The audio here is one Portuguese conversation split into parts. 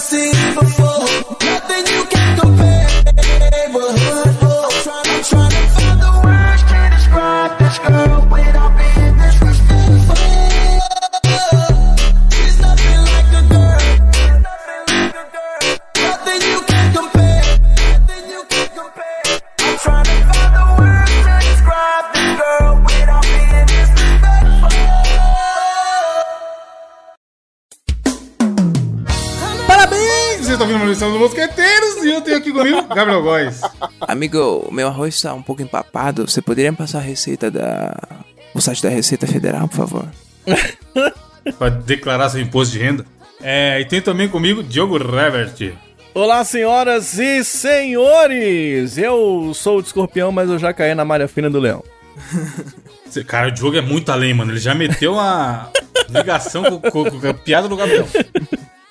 seen before. Gabriel Góes. Amigo, meu arroz está um pouco empapado. Você poderia me passar a receita da. O site da Receita Federal, por favor? Pra declarar seu imposto de renda. É, e tem também comigo Diogo Revert. Olá, senhoras e senhores! Eu sou o escorpião, mas eu já caí na malha fina do leão. Cara, o Diogo é muito além, mano. Ele já meteu a ligação com, com- com a piada do Gabriel.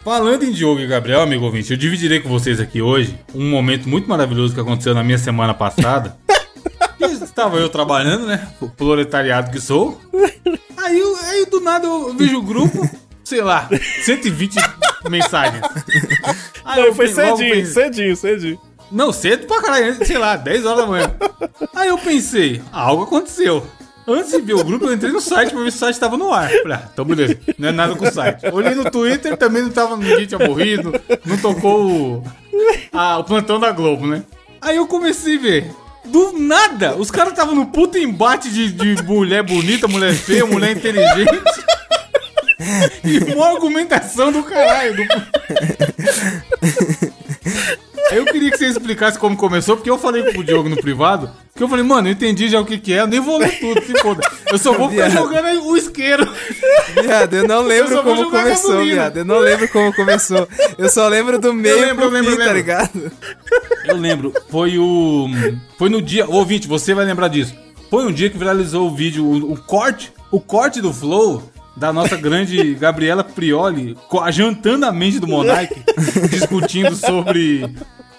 Falando em Diogo e Gabriel, amigo ouvinte, eu dividirei com vocês aqui hoje um momento muito maravilhoso que aconteceu na minha semana passada. Estava eu trabalhando, né? O proletariado que sou. Aí, eu- aí do nada eu vejo o grupo, sei lá, 120 mensagens. Aí eu foi cedinho, pensei- cedinho, cedinho. não, cedo pra caralho, sei lá, 10 horas da manhã. Aí eu pensei, algo aconteceu. Antes de ver o grupo, eu entrei no site pra ver se o site tava no ar. Falei, ah, então beleza, não é nada com o site. Olhei no Twitter, também não tava, ninguém tinha morrido, não tocou o, ah, o plantão da Globo, né? Aí eu comecei a ver. Do nada, os caras estavam no puto embate de, de mulher bonita, mulher feia, mulher inteligente. E uma argumentação do caralho. Do... Eu queria que você explicasse como começou, porque eu falei pro Diogo no privado, que eu falei, mano, eu entendi já o que que é, eu nem vou ler tudo, se foda. Eu só vou ficar Viado. jogando aí o isqueiro. Viado, eu não Eu lembro vou como começou, gasolina. viado. Eu não lembro como começou. Eu só lembro do meio lembro, eu pro lembro, fim, eu tá lembro. ligado? Eu lembro, foi o. Foi no dia. Ouvinte, você vai lembrar disso. Foi um dia que viralizou o vídeo, o, o corte, o corte do Flow da nossa grande Gabriela Prioli, jantando a mente do Monark, discutindo sobre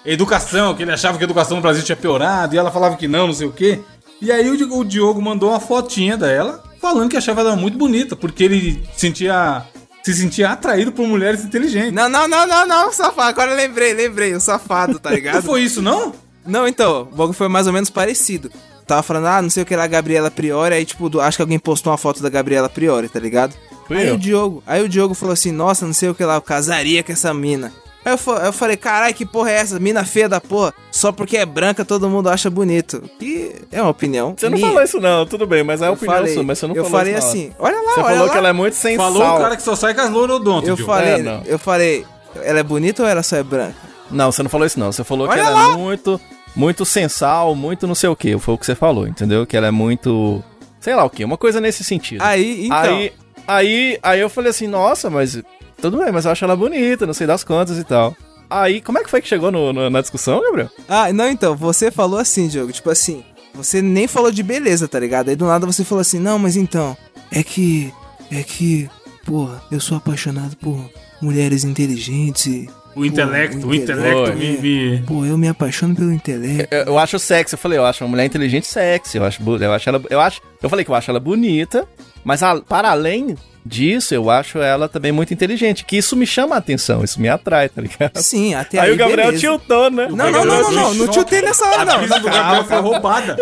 educação, que ele achava que a educação no Brasil tinha piorado, e ela falava que não, não sei o quê. E aí o, Di- o Diogo mandou uma fotinha dela, falando que achava ela muito bonita, porque ele sentia. Se sentia atraído por mulheres inteligentes. Não, não, não, não, não, safado. Agora eu lembrei, lembrei, o safado, tá Não ligado? foi isso, não? Não, então, o bagulho foi mais ou menos parecido. Tava falando, ah, não sei o que lá, Gabriela Priori, aí, tipo, do- acho que alguém postou uma foto da Gabriela Priori, tá ligado? Fui aí eu. o Diogo, aí o Diogo falou assim, nossa, não sei o que lá, eu casaria com essa mina. Aí eu, eu falei, carai, que porra é essa? Mina feia da porra. Só porque é branca todo mundo acha bonito. Que é uma opinião. Você não minha. falou isso não, tudo bem, mas é a Eu opinião falei, sua, mas você não eu falou falei isso não. assim, olha lá, Você olha falou lá. que ela é muito sem Falou o cara que só sai com as loirodontas, Eu Diogo. falei, É, não. eu falei, ela é bonita ou ela só é branca? Não, você não falou isso não. Você falou que Olha ela lá. é muito, muito sensal, muito não sei o que. Foi o que você falou, entendeu? Que ela é muito, sei lá o que, uma coisa nesse sentido. Aí, então. Aí, aí, aí eu falei assim, nossa, mas tudo bem, mas eu acho ela bonita, não sei das quantas e tal. Aí, como é que foi que chegou no- no- na discussão, Gabriel? Ah, não, então, você falou assim, Diogo, tipo assim, você nem falou de beleza, tá ligado? Aí do nada você falou assim, não, mas então, é que, é que, porra, eu sou apaixonado por mulheres inteligentes e... O intelecto, Pô, o intelecto é. me, me- Pô, eu me apaixono pelo intelecto. Eu, eu acho sexy, eu falei, eu acho uma mulher inteligente sexy, eu acho, eu acho ela, eu acho, eu falei que eu acho ela bonita, mas a- para além disso, eu acho ela também muito inteligente, que isso me chama a atenção, isso me atrai, tá ligado? Sim, até aí, Aí, o Gabriel beleza. tiltou, né? Não, não, não, não, não, não tiltei nessa hora, A não. brisa do Gabriel foi roubada.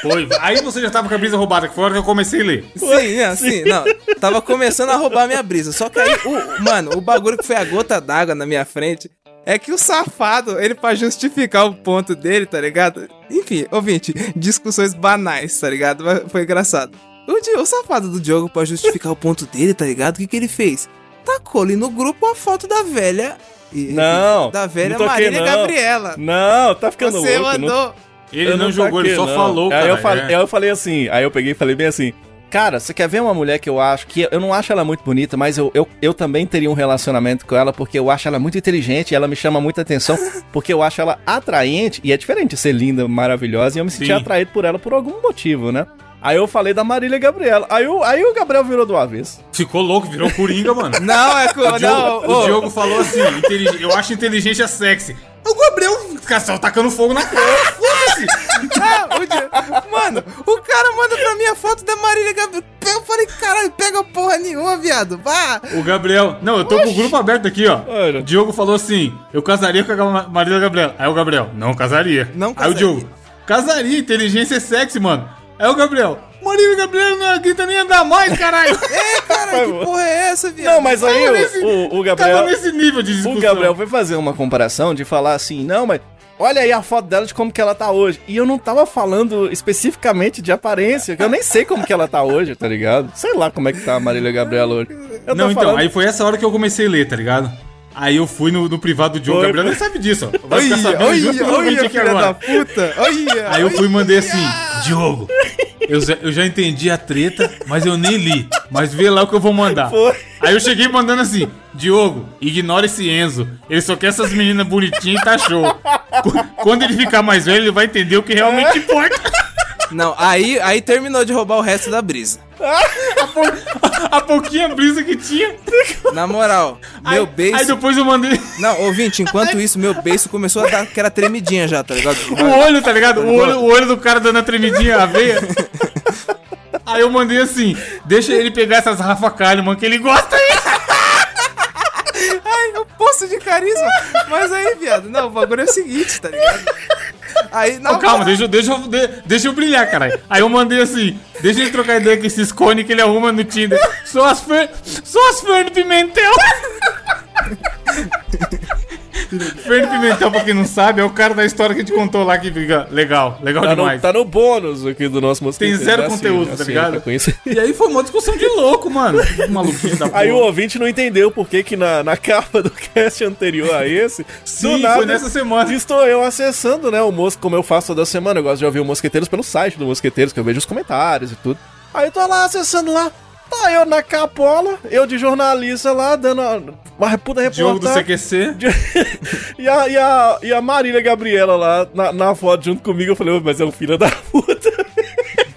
Foi. Aí você já tava com a brisa roubada, que foi a hora que eu comecei a ler. Sim, não, sim, não. Tava começando a roubar minha brisa. Só que aí, o, mano, o bagulho que foi a gota d'água na minha frente é que o safado, ele pra justificar o ponto dele, tá ligado? Enfim, ouvinte, discussões banais, tá ligado? Mas foi engraçado. O, o safado do Diogo, pra justificar o ponto dele, tá ligado? O que, que ele fez? Tacou ali no grupo uma foto da velha. e- Não, Da velha não Marília não. Gabriela. Não, tá ficando Você louco. não- mandou. Ele eu não, jogou, ele só não. falou, aí cara. eu, falei, é. aí eu falei assim, aí eu peguei e falei bem assim, cara, você quer ver uma mulher que eu acho que eu não acho ela muito bonita, mas eu, eu, eu também teria um relacionamento com ela porque eu acho ela muito inteligente e ela me chama muita atenção porque eu acho ela atraente e é diferente de ser linda, maravilhosa e eu me senti Sim. atraído por ela por algum motivo, né? Aí eu falei da Marília Gabriela. Aí, o aí o Gabriel virou do avesso. Ficou louco, virou coringa, mano. Não, é que. O Diogo, Não, o Diogo falou assim: "Intelig- eu acho inteligência sexy. O Gabriel, Castelo, tacando fogo na cara. Foda-se. O Di- Mano, o cara manda pra mim a foto da Marília Gabriela. Eu falei, caralho, pega porra nenhuma, viado. Vá. O Gabriel. Não, eu tô com o grupo aberto aqui, ó. Olha. O Diogo falou assim: eu casaria com a Ma- Marília Gabriela. Aí o Gabriel, não casaria. Não Aí casaria. o Diogo, casaria, inteligência é sexy, mano. Aí o Gabriel, Marília Gabriela não aguenta nem andar mais, caralho. É, cara, que porra é essa, viado? Não, mas aí nesse- o, o, Gabriel. nesse nível de discussão. O Gabriel foi fazer uma comparação de falar assim, não, mas olha aí a foto dela de como que ela tá hoje. E eu não tava falando especificamente de aparência, que eu nem sei como que ela tá hoje, tá ligado? Sei lá como é que tá a Marília Gabriela hoje. Eu Não, então, falando- aí foi essa hora que eu comecei a ler, tá ligado? Aí eu fui no, no privado do Diogo. O Foi, Gabriel nem sabe disso, ó. Vai ficar sabendo junto com o olha, ouvinte olha, aqui filha agora. da puta. Aí eu fui e mandei assim, Diogo, eu já, eu já entendi a treta, mas eu nem li. Mas vê lá o que eu vou mandar. Foi. Aí eu cheguei mandando assim, Diogo, ignora esse Enzo. Ele só quer essas meninas bonitinhas e tá show. Qu- Quando ele ficar mais velho, ele vai entender o que realmente importa. Não, aí, aí terminou de roubar o resto da brisa. A pouquinha brisa que tinha. Na moral, meu aí, beijo. Aí depois eu mandei Não, ouvinte, enquanto isso, meu beijo começou a dar aquela tremidinha já, tá ligado? o olho, tá ligado? O olho, o olho do cara dando a tremidinha, a veia. Aí eu mandei assim, deixa ele pegar essas Rafa Kalimann que ele gosta aí. Ai, eu poço de carisma. Mas aí, viado, não, o bagulho é o seguinte, tá ligado? Aí, não, Ô, calma, deixa, eu- deixa, eu- de- deixa eu brilhar, caralho. Aí eu mandei assim, deixa ele trocar ideia com esses cones que ele arruma no Tinder. Só as Fer... Só as Fern Pimentel. Fern Pimentel, pra quem não sabe, é o cara da história que a gente contou lá que fica legal, legal Tá no, demais. tá no bônus aqui do nosso mosquito. Tem zero É assim, conteúdo, tá assim, ligado? pra conhecer. E aí foi uma discussão de louco, mano. Maluquinho da porra. Aí o ouvinte não entendeu por que que na, na capa do cast anterior a esse, Sim, foi nessa semana. Estou eu acessando, né, o Mosco, como eu faço toda semana. Eu gosto de ouvir o Mosqueteiros pelo site do Mosqueteiros, que eu vejo os comentários e tudo. Aí eu tô lá acessando lá. Tá eu na capola, eu de jornalista lá, dando uma puta Jogo do reportagem. CQC. e, a, e, a, e a Marília Gabriela lá na, na foto junto comigo. Eu falei, "Ô, mas é um filho da puta.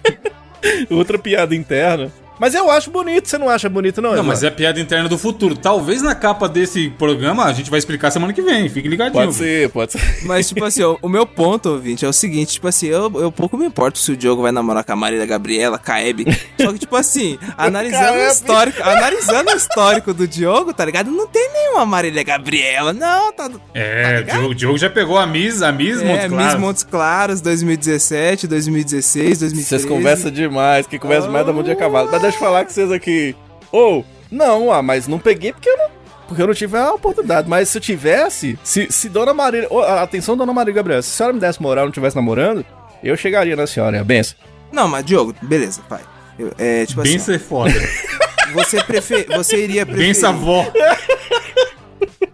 Outra piada interna. Mas eu acho bonito, você não acha bonito, não? Não, mas Eduardo? é piada interna do futuro. Talvez na capa desse programa a gente vai explicar semana que vem. Fique ligadinho. Pode ser, pode ser. Mas, tipo assim, ó, o meu ponto, ouvinte, é o seguinte, tipo assim, eu, eu pouco me importo se o Diogo vai namorar com a Marília Gabriela, Hebe. Só que, tipo assim, analisando o histórico, analisando o histórico do Diogo, tá ligado? Não tem nenhuma Marília Gabriela, não, tá... É, o Diogo, Diogo já pegou a Miss, a Miss É, Montes Miss Claros. Montes Claros, 2017, 2016, 2013. Vocês conversam demais, que conversa mais da mão de cavalo. Mas deixa eu falar com vocês aqui. Ou, não, ah, mas não peguei porque eu não. Porque eu não tive a oportunidade. Mas se eu tivesse, se, se Dona Marília. ô, atenção, Dona Marília Gabriela. Se a senhora me desse moral e não estivesse namorando, eu chegaria na senhora, benção. Não, mas Diogo, beleza, pai. Eu- é, tipo Bem assim, ser foda. você, prefer... você iria preferir... Bem savó.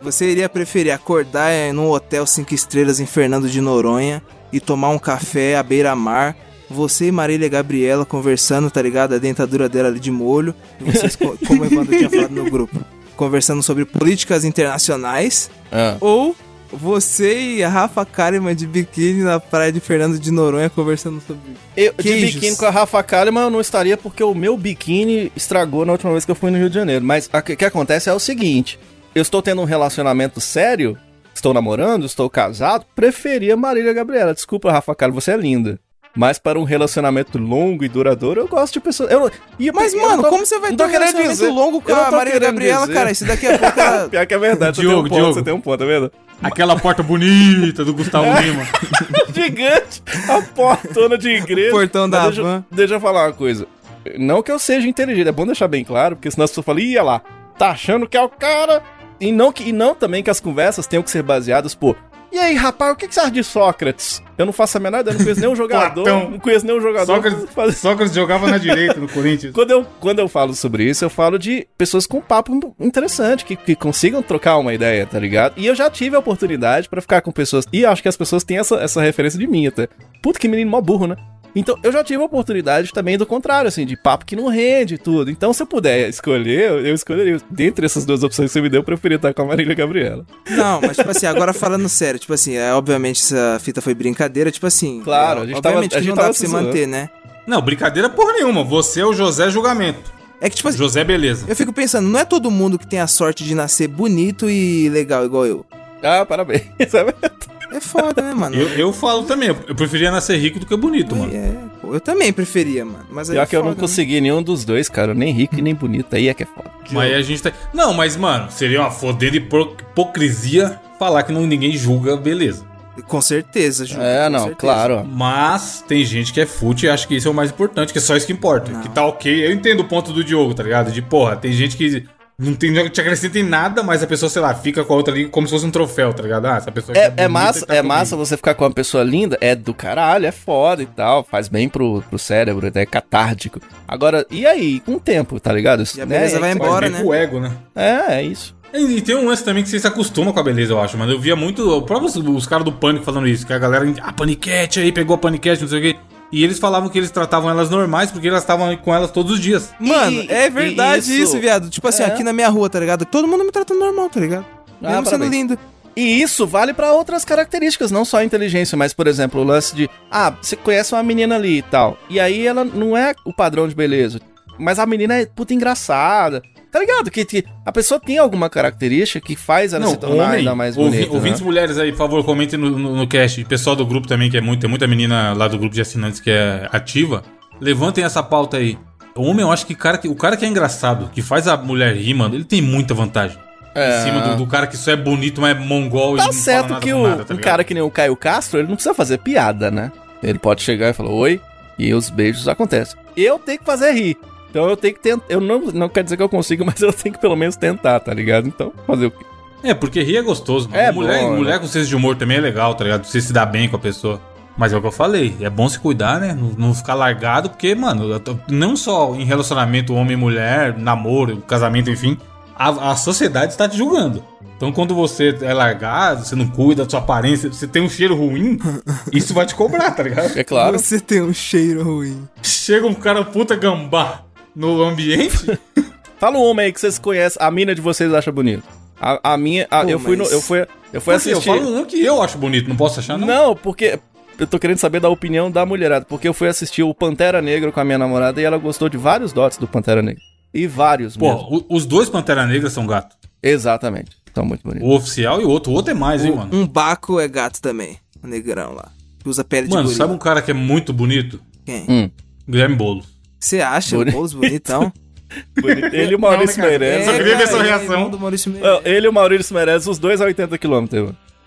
Você iria preferir acordar eh, num hotel cinco estrelas em Fernando de Noronha e tomar um café à beira-mar, você e Marília Gabriela conversando, tá ligado? A dentadura dela ali de molho, e vocês, co- como o Evandro tinha falado no grupo, conversando sobre políticas internacionais, Ah. ou você e a Rafa Kalimann de biquíni na praia de Fernando de Noronha conversando sobre... Eu, de biquíni com a Rafa Kalimann eu não estaria porque o meu biquíni estragou na última vez que eu fui no Rio de Janeiro. Mas o que, que acontece é o seguinte: eu estou tendo um relacionamento sério, estou namorando, estou casado, preferia Marília Gabriela. Desculpa, Rafa Kalimann, você é linda. Mas para um relacionamento longo e duradouro, eu gosto de pessoas. Eu, e Mas, mano, tô- como você vai ter um querendo relacionamento dizer- longo com a querendo Gabriela, dizer. cara? Isso daqui a pouco ela... Pior que é verdade, Diogo, você tem um ponto, Diogo. você tem um ponto, tá vendo? Aquela porta bonita do Gustavo Lima. gigante, a portona de igreja. Portão da deixa, van. deixa eu falar uma coisa. Não que eu seja inteligente, é bom deixar bem claro, porque senão as pessoas falam, ia lá, tá achando que é o cara. E não, que, e não também que as conversas tenham que ser baseadas por. E aí, rapaz, o que, que você acha de Sócrates? Eu não faço a menor ideia, não conheço nenhum jogador. Não conheço nenhum jogador. Sócrates, Sócrates jogava na direita no Corinthians. Quando eu, quando eu falo sobre isso, eu falo de pessoas com papo interessante, que, que consigam trocar uma ideia, tá ligado? E eu já tive a oportunidade pra ficar com pessoas. E acho que as pessoas têm essa, essa referência de mim até. Puta que menino mó burro, né? Então, eu já tive a oportunidade também do contrário, assim, de papo que não rende e tudo. Então, se eu puder escolher, eu, escolheria. Dentre essas duas opções que você me deu, eu preferia estar com a Marília Gabriela. Não, mas tipo assim, agora falando sério, tipo assim, é, obviamente essa fita foi brincadeira, tipo assim. Claro, é, a gente tava- obviamente a que gente não dá tava pra se manter, né? Não, brincadeira porra nenhuma. Você é o José Julgamento. É que tipo assim, José Beleza. eu fico pensando, não é todo mundo que tem a sorte de nascer bonito e legal igual eu. Ah, parabéns. É foda, né, mano? Eu, eu falo também, eu preferia nascer rico do que bonito, mano. É, pô, eu também preferia, mano. Mas aí Pior é que eu não né? consegui nenhum dos dois, cara. Nem rico e nem bonito. Aí é que é foda. Mas aí a gente tá. Não, mas, mano, seria uma hipo- hipocrisia falar que não, ninguém julga, beleza. Com certeza, Ju. É, não, certeza. claro. Mas tem gente que é fute e acha que isso é o mais importante, que é só isso que importa. Que tá ok. Eu entendo o ponto do Diogo, tá ligado? De porra, tem gente que não, tem, não te acrescenta em nada, mas a pessoa, sei lá, fica com a outra ali como se fosse um troféu, tá ligado? Ah, essa pessoa É, é bonita massa, tá é comigo. massa você ficar com uma pessoa linda, é do caralho, é foda e tal, faz bem pro, pro cérebro, é catártico. Agora, e aí, com o tempo, tá ligado? Isso, E a beleza vai é, embora, né? pro ego, né? É, é isso. E, tem um lance também que você se acostuma com a beleza, eu acho, mano. Eu via muito. O próprio os, os caras do pânico falando isso, que a galera. A paniquete aí, pegou a paniquete, não sei o quê. E eles falavam que eles tratavam elas normais porque elas estavam com elas todos os dias. Mano, E- é verdade e isso, viado. Tipo assim, É. aqui na minha rua, tá ligado? Todo mundo me trata normal, tá ligado? Ah, Mesmo sendo lindo. E isso vale pra outras características, não só a inteligência, mas, por exemplo, o lance de, ah, você conhece uma menina ali e tal, e aí ela não é o padrão de beleza, mas a menina é puta engraçada. Tá ligado? Que, que a pessoa tem alguma característica que faz ela se tornar ainda mais ouvi- bonita. ouvintes né? mulheres aí, por favor, comentem no, no, no cast. E pessoal do grupo também, que é muito, tem muita menina lá do grupo de assinantes que é ativa. Levantem essa pauta aí. O homem, eu acho que, cara, que o cara que é engraçado, que faz a mulher rir, mano, ele tem muita vantagem. É. Em cima do, do cara que só é bonito, mas é mongol e Tá não certo que o, nada, tá um cara que nem o Caio Castro, ele não precisa fazer piada, né? Ele pode chegar e falar oi, e os beijos acontecem. Eu tenho que fazer rir. Então eu tenho que tentar. Eu não, não quer dizer que eu consigo, mas eu tenho que pelo menos tentar, tá ligado? Então, fazer o quê? É, porque rir é gostoso, mano. É mulher, bom, mulher né? com senso de humor também é legal, tá ligado? Você se dá bem com a pessoa. Mas é o que eu falei, é bom se cuidar, né? Não, não ficar largado, porque, mano, não só em relacionamento homem e mulher, namoro, casamento, enfim, a, a sociedade está te julgando. Então, quando você é largado, você não cuida da sua aparência, você tem um cheiro ruim, isso vai te cobrar, tá ligado? É claro. Você tem um cheiro ruim. Chega um cara puta gambá no ambiente, Fala um homem aí que vocês conhecem, a mina de vocês acha bonito. A, a minha. a- Pô, eu fui no, mas- eu fui, eu fui Porque eu assistir. falo um que eu acho bonito, não posso achar, não? Não, porque. Eu tô querendo saber da opinião da mulherada. Porque eu fui assistir o Pantera Negra com a minha namorada e ela gostou de vários dots do Pantera Negra. E vários Pô, mesmo. o- os dois Pantera Negra são gato. Exatamente. São muito bonitos. O oficial e o outro. O outro é mais, hein, mano? Um Baco é gato também. O negrão lá. Que usa pele de Mano, sabe um cara que é muito bonito? Quem? Hum. Guilherme Boulos. Você acha Boni- o Boulos bonitão? Bonito. Ele e o Maurício Não, né, cara? Meirelles. só queria ver sua ele é reação. do Maurício Não. Ele e o Maurício Meirelles, os dois a 80 km.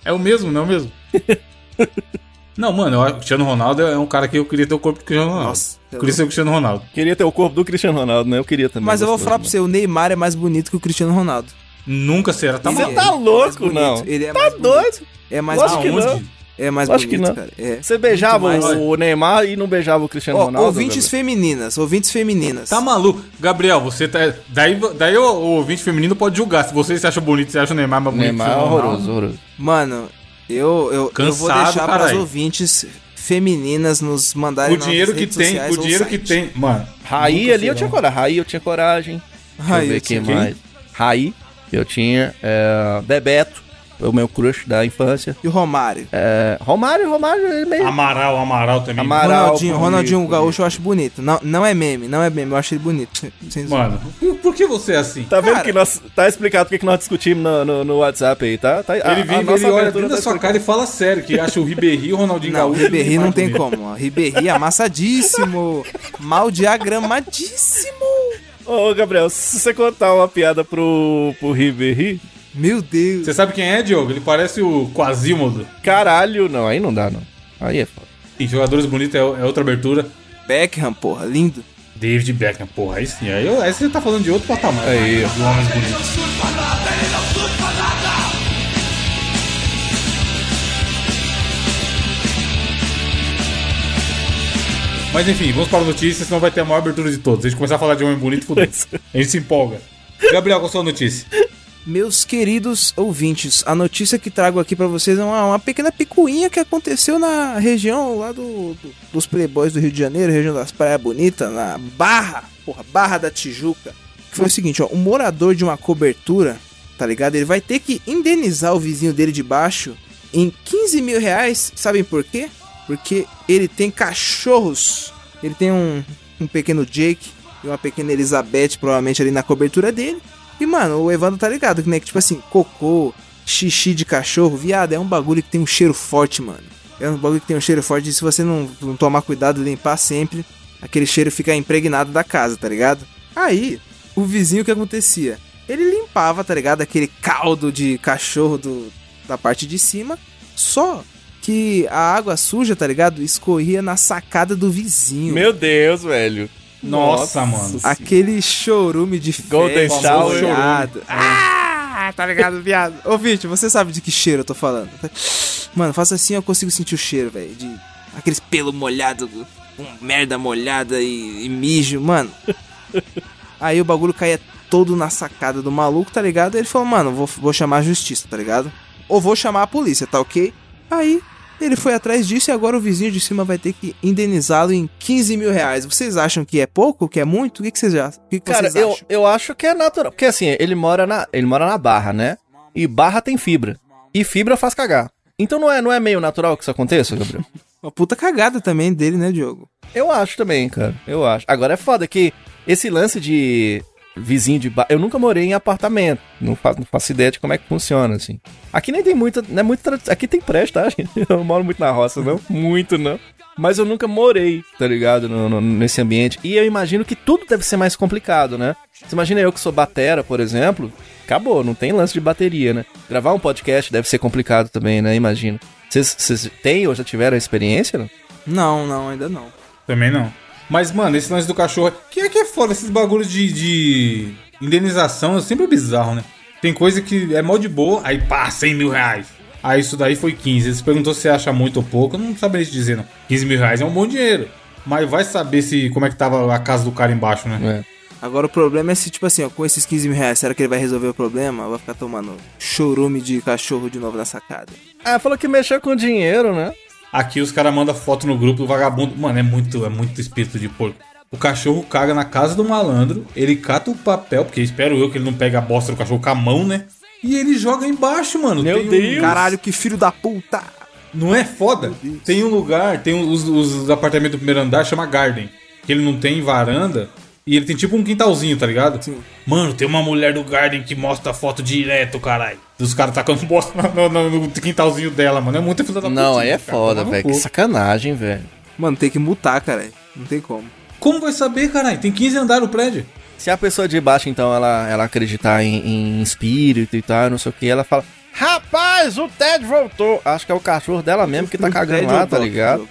É o mesmo, não é o mesmo? não, mano, eu acho que o Cristiano Ronaldo é um cara que eu queria ter o corpo do Cristiano Ronaldo. Nossa, eu queria ser o Cristiano Ronaldo. Queria ter o corpo do Cristiano Ronaldo, né? Eu queria também. Mas eu vou falar pra né? você, o Neymar é mais bonito que o Cristiano Ronaldo. Nunca será. Tá Você é. tá mais louco, bonito. não? Ele é tá mais bonito. doido? É mais Lógico que bonito. não. É mais que bonito, não. cara. É. Você beijava o Neymar e não beijava o Cristiano Ó, Ronaldo? ouvintes Gabriel? femininas, ouvintes femininas. Tá maluco. Gabriel, você tá. Daí, daí o, o ouvinte feminino pode julgar. Se você se acha bonito, você acha o Neymar mais bonito Neymar que é horroroso, horroroso. Mano, eu, eu, eu vou Cansado, deixar para as ouvintes femininas nos mandarem O dinheiro que redes tem, o dinheiro que tem. Mano. Raí nunca ali eu tinha coragem. Raí eu tinha coragem. Deixa Raí eu ver eu quem tinha. mais. Raí eu tinha. É, Bebeto, o meu crush da infância. E o Romário? É, Romário, Romário, ele meio... Amaral, Amaral também. Amaral. Ronaldinho, bonito, Ronaldinho bonito. Gaúcho eu acho bonito. Não, não é meme, não é meme, eu acho ele bonito. Mano, por, que você é assim? Tá vendo Cara- que nós... Tá explicado porque que nós discutimos no, no, no WhatsApp aí, tá? tá Ele a vem, ele olha dentro da tá sua explicada. cara e fala sério, que acha o Ribéry e o Ronaldinho Não, o Gaúcho. Ribéry não mais tem bonito. como. ó. Ribéry amassadíssimo. mal diagramadíssimo. Ô, Gabriel, se você contar uma piada pro, pro Ribéry, Meu Deus. Você sabe quem é, Diogo? Ele parece o Quasimodo. caralho, não, aí não dá, não. Aí é foda. Em Jogadores Bonitos é, é outra abertura. Beckham, porra, lindo. David Beckham, porra, aí sim. Aí, aí você tá falando de outro patamar. Aí. De homens bonitos. Mas enfim, vamos para a notícia, senão vai ter a maior abertura de todos. Se a gente começar a falar de homem bonito, fudeu. A gente se empolga. Gabriel, qual a sua notícia? Meus queridos ouvintes, a notícia que trago aqui pra vocês é uma, uma pequena picuinha que aconteceu na região lá do, do- dos Playboys do Rio de Janeiro, região das Praias Bonitas, na Barra, porra, Barra da Tijuca. Que foi o seguinte, ó, um morador de uma cobertura, tá ligado? Ele vai ter que indenizar o vizinho dele de baixo em 15 mil reais, sabem por quê? Porque ele tem cachorros, ele tem um, um pequeno Jake e uma pequena Elizabeth, provavelmente ali na cobertura dele. E, mano, o Evandro tá ligado, né? Que, tipo assim, cocô, xixi de cachorro, viado, é um bagulho que tem um cheiro forte, mano. É um bagulho que tem um cheiro forte e se você não, não tomar cuidado e limpar sempre, aquele cheiro fica impregnado da casa, tá ligado? Aí, o vizinho o que acontecia? Ele limpava, tá ligado? Aquele caldo de cachorro do, da parte de cima, só que a água suja, tá ligado? Escorria na sacada do vizinho. Meu Deus, velho. Nossa, mano. Aquele chorume de Golden shower. molhado. Ah, tá ligado, viado? Ô, Vinte, você sabe de que cheiro eu tô falando. Mano, faça assim eu consigo sentir o cheiro, velho. De aqueles pelo molhado, com merda molhada e, e mijo, mano. Aí o bagulho caía todo na sacada do maluco, tá ligado? Ele falou, mano, vou, vou chamar a justiça, tá ligado? Ou vou chamar a polícia, tá ok? Aí ele foi atrás disso e agora o vizinho de cima vai ter que indenizá-lo em 15 mil reais. Vocês acham que é pouco, que é muito? O que, que vocês, o que que Cara, vocês eu, acham? eu acho que é natural. Porque assim, ele mora na, ele mora na barra, né? E barra tem fibra. E fibra faz cagar. Então não é, não é meio natural que isso aconteça, Gabriel? Uma puta cagada também dele, né, Diogo? Eu acho também, cara. Eu acho. Agora é foda que esse lance de vizinho de bar. Eu nunca morei em apartamento. Não faço, não faço ideia de como é que funciona, assim. Aqui nem tem muita. Não é muito tra- Aqui tem prédio, tá? Eu não moro muito na roça, não. Muito, não. Mas eu nunca morei, tá ligado? No- no- nesse ambiente. E eu imagino que tudo deve ser mais complicado, né? Você imagina eu que sou batera, por exemplo. Acabou, não tem lance de bateria, né? Gravar um podcast deve ser complicado também, né? Imagino. Vocês- Vocês têm ou já tiveram a experiência, não? Não, não, ainda não. Também não. Mas, mano, esse lance do cachorro. Que é que é foda, esses bagulhos de, de indenização é sempre bizarro, né? Tem coisa que é mó de boa, aí pá, 100 mil reais. Aí isso daí foi 15. Você perguntou se acha muito ou pouco, eu não saberia te dizer, não. 15 mil reais é um bom dinheiro. Mas vai saber se como é que tava a casa do cara embaixo, né? É. Agora o problema é se, tipo assim, ó, com esses 15 mil reais, será que ele vai resolver o problema? Vai ficar tomando chorume de cachorro de novo na sacada. Ah, falou que mexeu com dinheiro, né? Aqui os caras mandam foto no grupo do vagabundo. Mano, é muito, é muito espírito de porco. O cachorro caga na casa do malandro, ele cata o papel, porque espero eu que ele não pegue a bosta do cachorro com a mão, né? E ele joga embaixo, mano. Meu Tem um- Deus. Caralho, que filho da puta! Não é foda? Tem um lugar, tem os, os apartamentos do primeiro andar, chama Garden. Que ele não tem varanda. E ele tem tipo um quintalzinho, tá ligado? Sim. Mano, tem uma mulher do Garden que mostra a foto direto, caralho. Dos caras tacando bosta no, no- no quintalzinho dela, mano. É muita filha da Não, putinha, aí é cara. foda, no velho. Que sacanagem, velho. Mano, tem que mutar, cara. Não tem como. Como vai saber, caralho? Tem 15 andares no prédio. Se a pessoa de baixo, então, ela, ela acreditar em, em espírito e tal, não sei o que, ela fala: Rapaz, o Ted voltou. Acho que é o cachorro dela mesmo que tá cagando lá, tá ligado?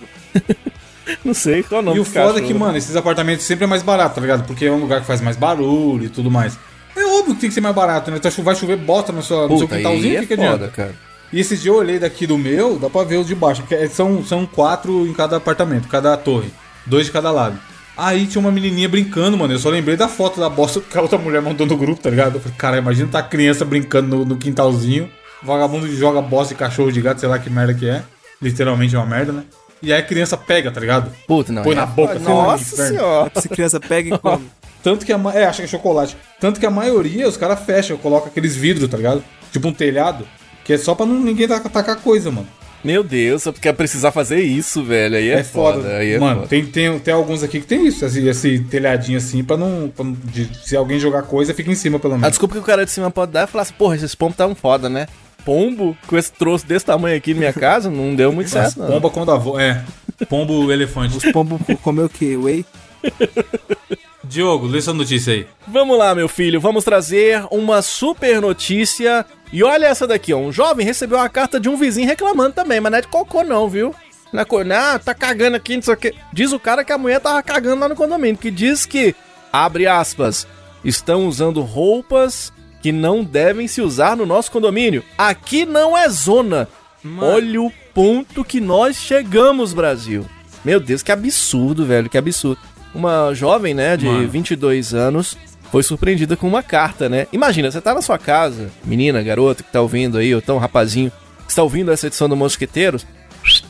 Não sei qual é o nome E o foda é que, mano, esses apartamentos sempre é mais barato, tá ligado? Porque é um lugar que faz mais barulho e tudo mais. É óbvio que tem que ser mais barato, né? Então vai chover bosta no seu, no seu Puta, quintalzinho, o é que, que foda, adianta? cara. E esse dia eu olhei daqui do meu, dá pra ver os de baixo. Porque é- são, são quatro em cada apartamento, cada torre. Dois de cada lado. Aí tinha uma menininha brincando, mano. Eu só lembrei da foto da bosta que a outra mulher mandou no grupo, tá ligado? Eu falei, cara, imagina tá a criança brincando no, no quintalzinho. Vagabundo joga bosta de cachorro de gato, sei lá que merda que é. Literalmente é uma merda, né? E aí a criança pega, tá ligado? Puta, não. Põe é na boca, no Nossa senhora. Se criança pega e come. Tanto que a É, acha que é chocolate. Tanto que a maioria os caras fecham, colocam aqueles vidros, tá ligado? Tipo um telhado. Que é só pra não, ninguém tacar tacar coisa, mano. Meu Deus, só porque precisar fazer isso, velho. Aí é, É, foda. foda. Aí é mano, foda. Tem, tem, tem alguns aqui que tem isso, esse, esse telhadinho assim, pra não. pra de- se alguém jogar coisa, fica em cima, pelo A menos. desculpa que o cara de cima pode dar é falar assim, porra, esses pombos tão foda, né? Pombo com esse troço desse tamanho aqui na minha casa não deu muito certo, não. pomba quando avô. É. Pombo elefante. Os pombos comeu o quê? Whey? Diogo, lê sua notícia aí. Vamos lá, meu filho, vamos trazer uma super notícia. E olha essa daqui, ó. Um jovem recebeu uma carta de um vizinho reclamando também, mas não é de cocô, não, viu? Não, é co- não, tá cagando aqui, não sei o quê. Diz o cara que a mulher tava cagando lá no condomínio, que diz que, abre aspas, estão usando roupas que não devem se usar no nosso condomínio. Aqui não é zona. Olha o ponto que nós chegamos, Brasil. Meu Deus, que absurdo, velho, que absurdo. Uma jovem, né, de Mano. 22 anos, foi surpreendida com uma carta, né? Imagina, você tá na sua casa, menina, garota que tá ouvindo aí, ou tão rapazinho, que está ouvindo essa edição do Mosqueteiros,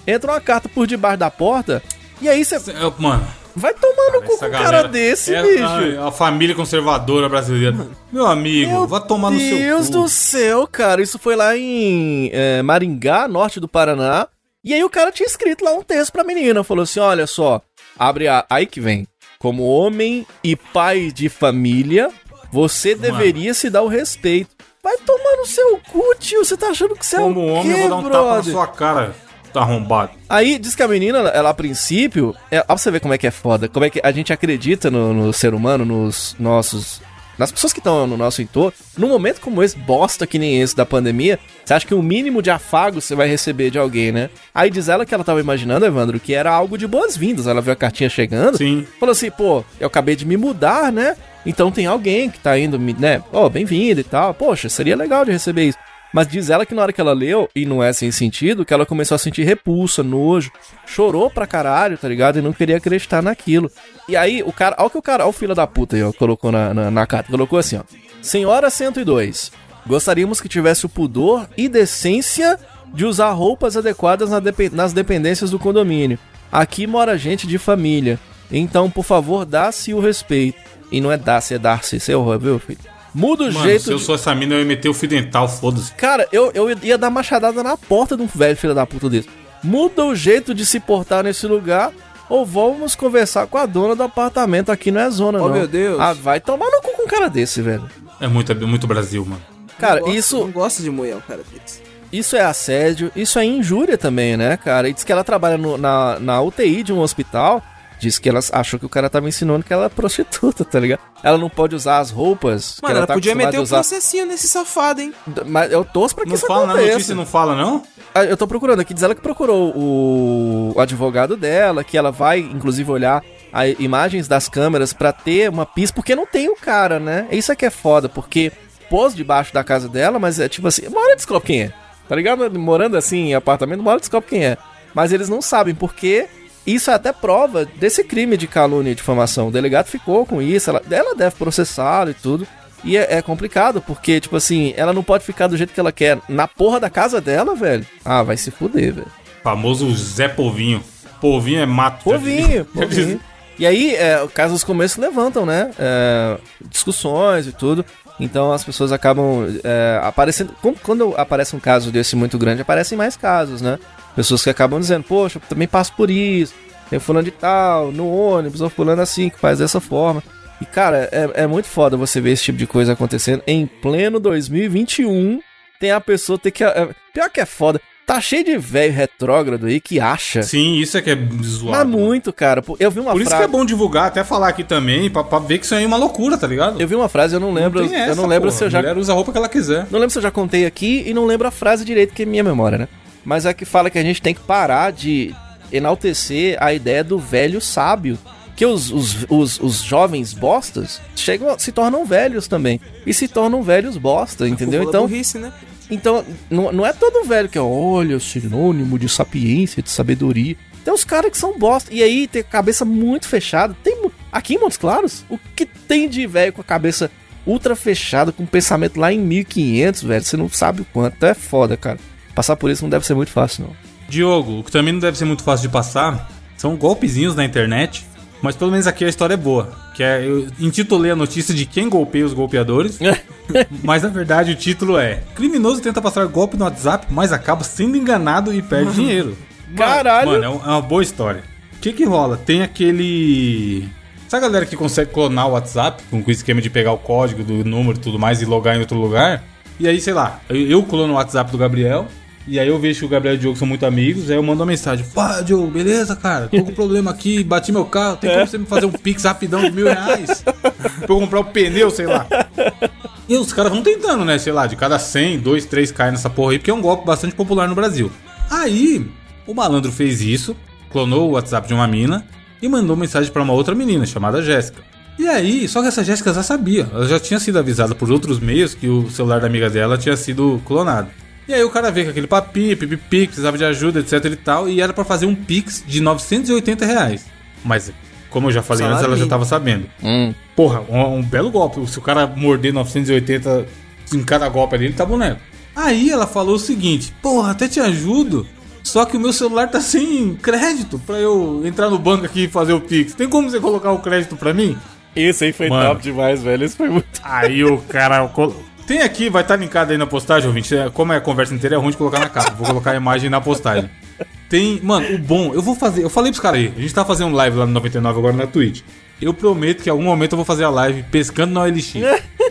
entra uma carta por debaixo da porta, e aí você Mano, vai tomar no cu com um cara desse, é bicho. A, a família conservadora brasileira. Meu amigo, Meu vai tomar no seu Deus do céu, cara. Isso foi lá em é, Maringá, norte do Paraná. E aí o cara tinha escrito lá um texto pra menina. Falou assim: olha só, abre a. Aí que vem. Como homem e pai de família, você deveria se dar o respeito. Vai tomar no seu cu, tio. Você tá achando que você Como é o homem, quê, eu vou dar um tapa na brother? sua cara, tá arrombado. Aí diz que a menina, ela a princípio, é, ó pra você ver como é que é foda, como é que a gente acredita no, no ser humano, nos nossos. Nas pessoas que estão no nosso entorno, num momento como esse, bosta que nem esse da pandemia, você acha que o mínimo de afago você vai receber de alguém, né? Aí diz ela que ela tava imaginando, Evandro, que era algo de boas-vindas. Ela viu a cartinha chegando, Sim. falou assim, pô, eu acabei de me mudar, né? Então tem alguém que tá indo, me- né? Ó, bem-vindo e tal. Poxa, seria legal de receber isso. Mas diz ela que na hora que ela leu, e não é sem sentido, que ela começou a sentir repulsa, nojo, chorou pra caralho, tá ligado? E não queria acreditar naquilo. E aí, o cara, olha o que o cara, olha o filho da puta aí, ó, colocou na, na, na carta, colocou assim, ó. Senhora 102, gostaríamos que tivesse o pudor e decência de usar roupas adequadas nas dependências do condomínio. Aqui mora gente de família, então, por favor, dá-se o respeito. E não é dar-se, é dar-se, seu, viu, filho? Muda o Mano, jeito se eu de- sou essa mina, eu ia meter o fio dental, foda-se. Cara, eu, eu ia dar machadada na porta de um velho filho da puta desse. Muda o jeito de se portar nesse lugar ou vamos conversar com a dona do apartamento. Aqui não é zona, Oh, não. meu Deus. Ah, vai tomar no cu com um cara desse, velho. É muito, é muito Brasil, mano. Cara, Não gosto- isso, Não gosto de mulher, um cara desse. isso é assédio, isso é injúria também, né, cara? E diz que ela trabalha no- na, na UTI de um hospital. Diz que ela achou que o cara tava ensinando que ela é prostituta, tá ligado? Ela não pode usar as roupas. que Mano, ela tá podia meter usar. processinho nesse safado, hein? Mas eu torço pra que Não isso fala na notícia, não fala, não? Ah, Eu tô procurando aqui, diz ela que procurou o, advogado dela, que ela vai, inclusive, olhar a imagens das câmeras pra ter uma pista, porque não tem o cara, né? Isso é que é foda, porque pôs debaixo da casa dela, mas é tipo assim, uma hora descobre quem é, tá ligado? Morando assim em apartamento, uma hora descobre quem é. Mas eles não sabem, porque isso é até prova desse crime de calúnia e difamação. O delegado ficou com isso, ela, ela deve processá-lo e tudo. E é, é complicado, porque, tipo assim, ela não pode ficar do jeito que ela quer na porra da casa dela, velho. Ah, vai se fuder, velho. Famoso Zé Povinho. Povinho é mato. já Povinho, povinho. E aí, é, casos como esse levantam, né? É, discussões e tudo. Então as pessoas acabam é, aparecendo. Quando aparece um caso desse muito grande, aparecem mais casos, né? Pessoas que acabam dizendo, poxa, eu também passo por isso. Tem fulano de tal, no ônibus, ou fulano assim, que faz dessa forma. E, cara, é, é muito foda você ver esse tipo de coisa acontecendo em pleno 2021. Tem a pessoa ter que. é, pior que é foda. Tá cheio de velho retrógrado aí que acha. Sim, isso é que é zoado. Mas muito, cara. Eu vi uma Por isso frase. que é bom divulgar, até falar aqui também, pra, pra ver que isso aí é uma loucura, tá ligado? Eu vi uma frase, eu não lembro. eu essa, não lembro porra. se eu já. A mulher usa a roupa que ela quiser. Não lembro se eu já contei aqui e não lembro a frase direito, que é minha memória, né? Mas é que fala que a gente tem que parar de enaltecer a ideia do velho sábio. Que os, os, os, os jovens bostas chegam, se tornam velhos também. E se tornam velhos bosta, entendeu? Fala Então, burrice, né? então não, não é todo velho que é, olha, sinônimo de sapiência, de sabedoria. Tem uns caras que são bosta. E aí tem a cabeça muito fechada. Tem aqui em Montes Claros, o que tem de velho com a cabeça ultra fechada, com pensamento lá em 1500, velho? Você não sabe o quanto. Então é foda, cara. Passar por isso não deve ser muito fácil, não. Diogo, o que também não deve ser muito fácil de passar são golpezinhos na internet. Mas pelo menos aqui a história é boa. Que é, eu intitulei a notícia de quem golpeia os golpeadores. mas na verdade o título é: Criminoso tenta passar golpe no WhatsApp, mas acaba sendo enganado e perde dinheiro. Caralho! Mano, é é uma boa história. O que que rola? Tem aquele. Sabe a galera que consegue clonar o WhatsApp com o esquema de pegar o código do número e tudo mais e logar em outro lugar? E aí, sei lá, eu, eu clono o WhatsApp do Gabriel. E aí eu vejo que o Gabriel e o Diogo são muito amigos, aí eu mando uma mensagem. Pá, Diogo, beleza, cara? Tô com problema aqui, bati meu carro, tem como você me fazer um pix rapidão de mil reais? pra eu comprar o pneu, sei lá. E os caras vão tentando, né? Sei lá, de cada 100, 2, 3 caem nessa porra aí, porque é um golpe bastante popular no Brasil. Aí, o malandro fez isso, clonou o WhatsApp de uma mina e mandou mensagem pra uma outra menina chamada Jéssica. E aí, só que essa Jéssica já sabia, ela já tinha sido avisada por outros meios que o celular da amiga dela tinha sido clonado. E aí o cara veio com aquele papinho, pipipi, precisava de ajuda, etc e tal, e era pra fazer um pix de 980 reais. Mas, como eu já falei Salário antes, ela já tava sabendo. Hum. Porra, um, um belo golpe. Se o cara morder 980 em cada golpe ali, ele tá boneco. Aí ela falou o seguinte: Porra, até te ajudo. Só que o meu celular tá sem crédito pra eu entrar no banco aqui e fazer o Pix. Tem como você colocar o crédito pra mim? Esse aí foi Mano. top demais, velho. Esse foi muito. Aí o cara. Tem aqui, vai estar linkado aí na postagem, ouvinte. É, Como é a conversa inteira, é ruim de colocar na capa. Vou colocar a imagem na postagem. Tem. Mano, o bom, eu vou fazer. Eu falei pros caras aí, a gente tá fazendo live lá no 99 agora na Twitch. Eu prometo que em algum momento eu vou fazer a live pescando na OLX.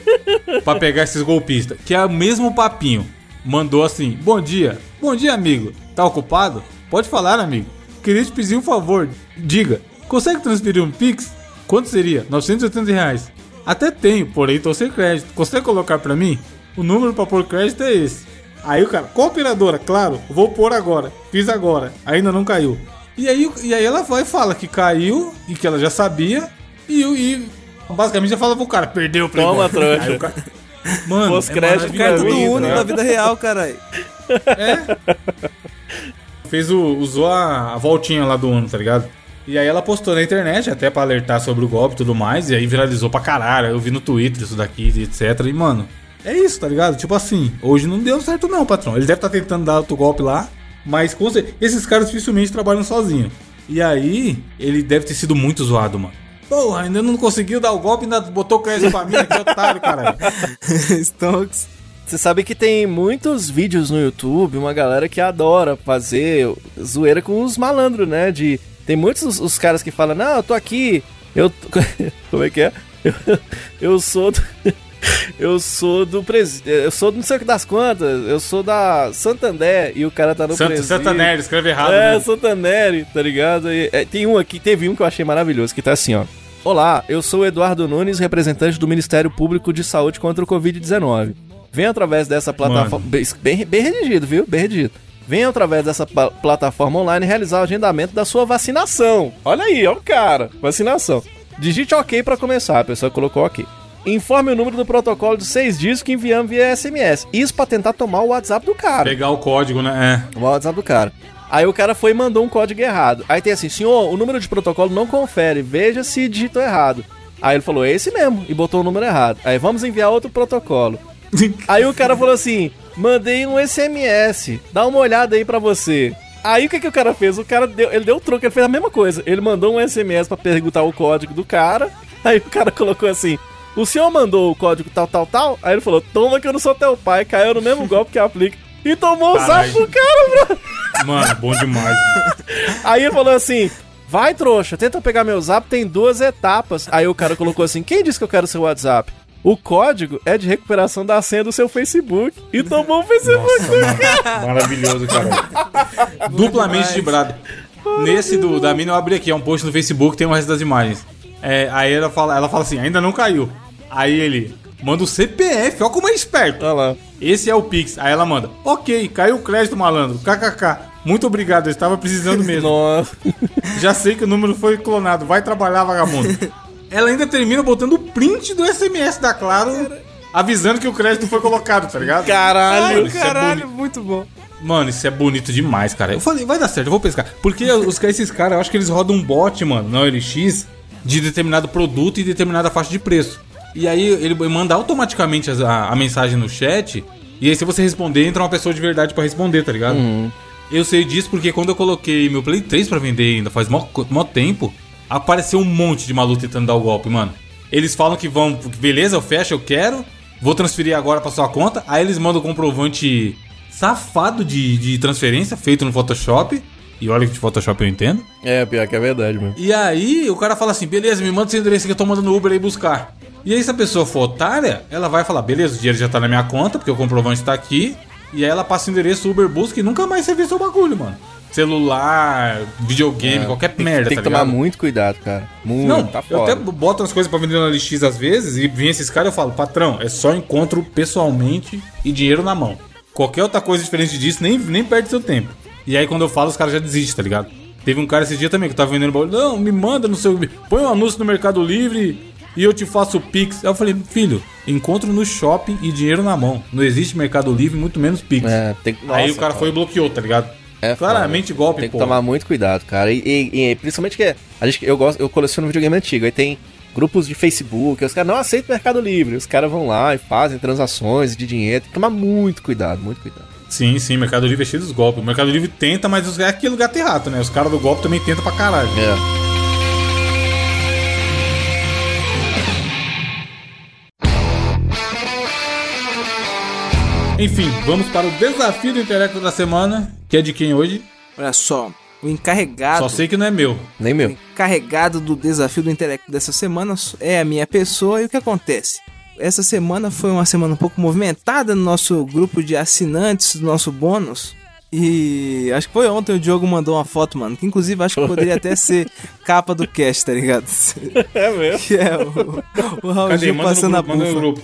pra pegar esses golpistas. Que é o mesmo papinho. Mandou assim: Bom dia, bom dia, amigo. Tá ocupado? Pode falar, amigo. Queria te pedir um favor. Diga, consegue transferir um Pix? Quanto seria? 980 reais. Até tenho, porém tô sem crédito. Consegue colocar pra mim? O número pra pôr crédito é esse. Aí o cara, qual operadora? Claro, vou pôr agora. Fiz agora. Ainda não caiu. E aí, e aí ela vai e fala que caiu e que ela já sabia. E, e basicamente já fala pro cara, perdeu o Playboy. Toma, trouxa. Cara- Mano, Pós-crédito, é Carta do maravilhoso, Uno né? na vida real, caralho. fez o, usou a, a voltinha lá do Uno, tá ligado? E aí ela postou na internet, até pra alertar sobre o golpe e tudo mais, e aí viralizou pra caralho. Eu vi no Twitter isso daqui, etc. E, mano, é isso, tá ligado? Tipo assim, hoje não deu certo não, patrão. Ele deve estar tentando dar outro golpe lá, mas com cer- esses caras dificilmente trabalham sozinhos. E aí, ele deve ter sido muito zoado, mano. Porra, ainda não conseguiu dar o golpe, ainda botou crédito pra mim, que otário, caralho. Stonks. Você sabe que tem muitos vídeos no YouTube, uma galera que adora fazer zoeira com os malandros, né? De tem muitos os, os caras que falam: "Não, eu tô aqui. Eu como é que é? Eu, eu sou do Eu sou do pres... eu sou do não sei o que das quantas, eu sou da Santander e o cara tá no Santa, presídio. Santander, escreve errado, É, né? Santaneri, tá ligado? E, é, tem um aqui, teve um que eu achei maravilhoso, que tá assim, ó. Olá, eu sou o Eduardo Nunes, representante do Ministério Público de Saúde contra o Covid-19. Venho através dessa plataforma. Bem, bem, bem redigido, viu? Bem redigido. Venha através dessa pla- plataforma online realizar o agendamento da sua vacinação. Olha aí, ó o cara. Vacinação. Digite OK pra começar. A pessoa colocou OK. Informe o número do protocolo de seis dígitos que enviamos via SMS. Isso pra tentar tomar o WhatsApp do cara. Pegar o código, né? É. O WhatsApp do cara. Aí o cara foi e mandou um código errado. Aí tem assim, senhor, o número de protocolo não confere, veja se digitou errado. Aí ele falou, é esse mesmo, e botou o número errado. Aí vamos enviar outro protocolo. Aí o cara falou assim, mandei um SMS, dá uma olhada aí pra você. Aí o que, que o cara fez? O cara deu, ele deu o troco, ele fez a mesma coisa. Ele mandou um SMS pra perguntar o código do cara. Aí o cara colocou assim: O senhor mandou o código tal, tal, tal? Aí ele falou: Toma que eu não sou teu pai. Caiu no mesmo golpe que aplica. E tomou o zap do cara, bro. Mano, bom demais. mano. Aí ele falou assim: Vai, trouxa, tenta pegar meu zap, tem duas etapas. Aí o cara colocou assim: Quem disse que eu quero seu WhatsApp? O código é de recuperação da senha do seu Facebook. E tomou o Facebook. Nossa, mano, maravilhoso, cara. Duplamente vibrado. Nesse do, da mina eu abri aqui, é um post no Facebook, tem o resto das imagens. É, aí ela fala, ela fala assim, ainda não caiu. Aí ele manda o CPF, ó como é esperto. Olha lá. Esse é o Pix. Aí ela manda, ok, caiu o crédito, malandro, kkk. Muito obrigado, eu estava precisando mesmo. Nossa. Já sei que o número foi clonado, vai trabalhar, vagabundo. Ela ainda termina botando o print do SMS da Claro, avisando que o crédito foi colocado, tá ligado? Caralho. Isso é Caralho, bonito. muito bom. Mano, isso é bonito demais, cara. Eu falei, vai dar certo, eu vou pescar. Porque os, esses caras, eu acho que eles rodam um bot, mano, na OLX, de determinado produto e determinada faixa de preço. E aí ele manda automaticamente as- a, a mensagem no chat, e aí se você responder, entra uma pessoa de verdade pra responder, tá ligado? Eu sei disso porque quando eu coloquei meu Play 3 pra vender ainda faz mó, mó tempo, apareceu um monte de maluco tentando dar o golpe, mano. Eles falam que vão, beleza, eu fecho, eu quero, vou transferir agora pra sua conta, aí eles mandam o comprovante safado de, de transferência feito no Photoshop, e olha que de Photoshop eu entendo. É, pior que é verdade, mano. E aí o cara fala assim, beleza, me manda seu endereço que eu tô mandando Uber aí buscar. E aí se a pessoa for otária, ela vai falar, beleza, o dinheiro já tá na minha conta, porque o comprovante tá aqui. E aí ela passa o endereço, Uber busca e nunca mais você vê seu bagulho, mano. Celular, videogame, qualquer merda, Tem tá que tomar ligado? muito cuidado, cara. Muito, Não, tá eu foda. até boto as coisas pra vender na LX às vezes e vem esses caras e eu falo, patrão, é só encontro pessoalmente e dinheiro na mão. Qualquer outra coisa diferente disso, nem, nem perde seu tempo. E aí quando eu falo, os caras já desistem, tá ligado? Teve um cara esse dia também que tava vendendo bagulho, não, me manda no seu. Põe um anúncio no Mercado Livre e eu te faço Pix. Aí eu falei, filho, encontro no shopping e dinheiro na mão. Não existe Mercado Livre, muito menos Pix. É, tem que- aí nossa, o cara foi e bloqueou, tá ligado? É Claramente foda. golpe, Tem que tomar muito cuidado, cara. E, e- e principalmente que a gente, eu gosto, eu coleciono videogame antigo. Aí tem grupos de Facebook, os caras não aceitam Mercado Livre. Os caras vão lá e fazem transações de dinheiro. Tem que tomar muito cuidado, muito cuidado. Sim, sim, Mercado Livre é cheio dos golpes. O Mercado Livre tenta, mas é aquilo gato e rato, né? Os caras do golpe também tentam pra caralho. É. Enfim, vamos para o desafio do intelecto da semana, que é de quem hoje? Olha só, o encarregado. Só sei que não é meu. Nem O meu. encarregado do desafio do intelecto dessa semana é a minha pessoa e o que acontece? essa semana foi uma semana um pouco movimentada no nosso grupo de assinantes do nosso bônus. E acho que foi ontem o Diogo mandou uma foto, mano. Que inclusive acho que poderia até ser capa do cast, tá ligado? É mesmo? Que é o, o Raul Cadê? Gil Manda no passando a grupo, manda no bufa.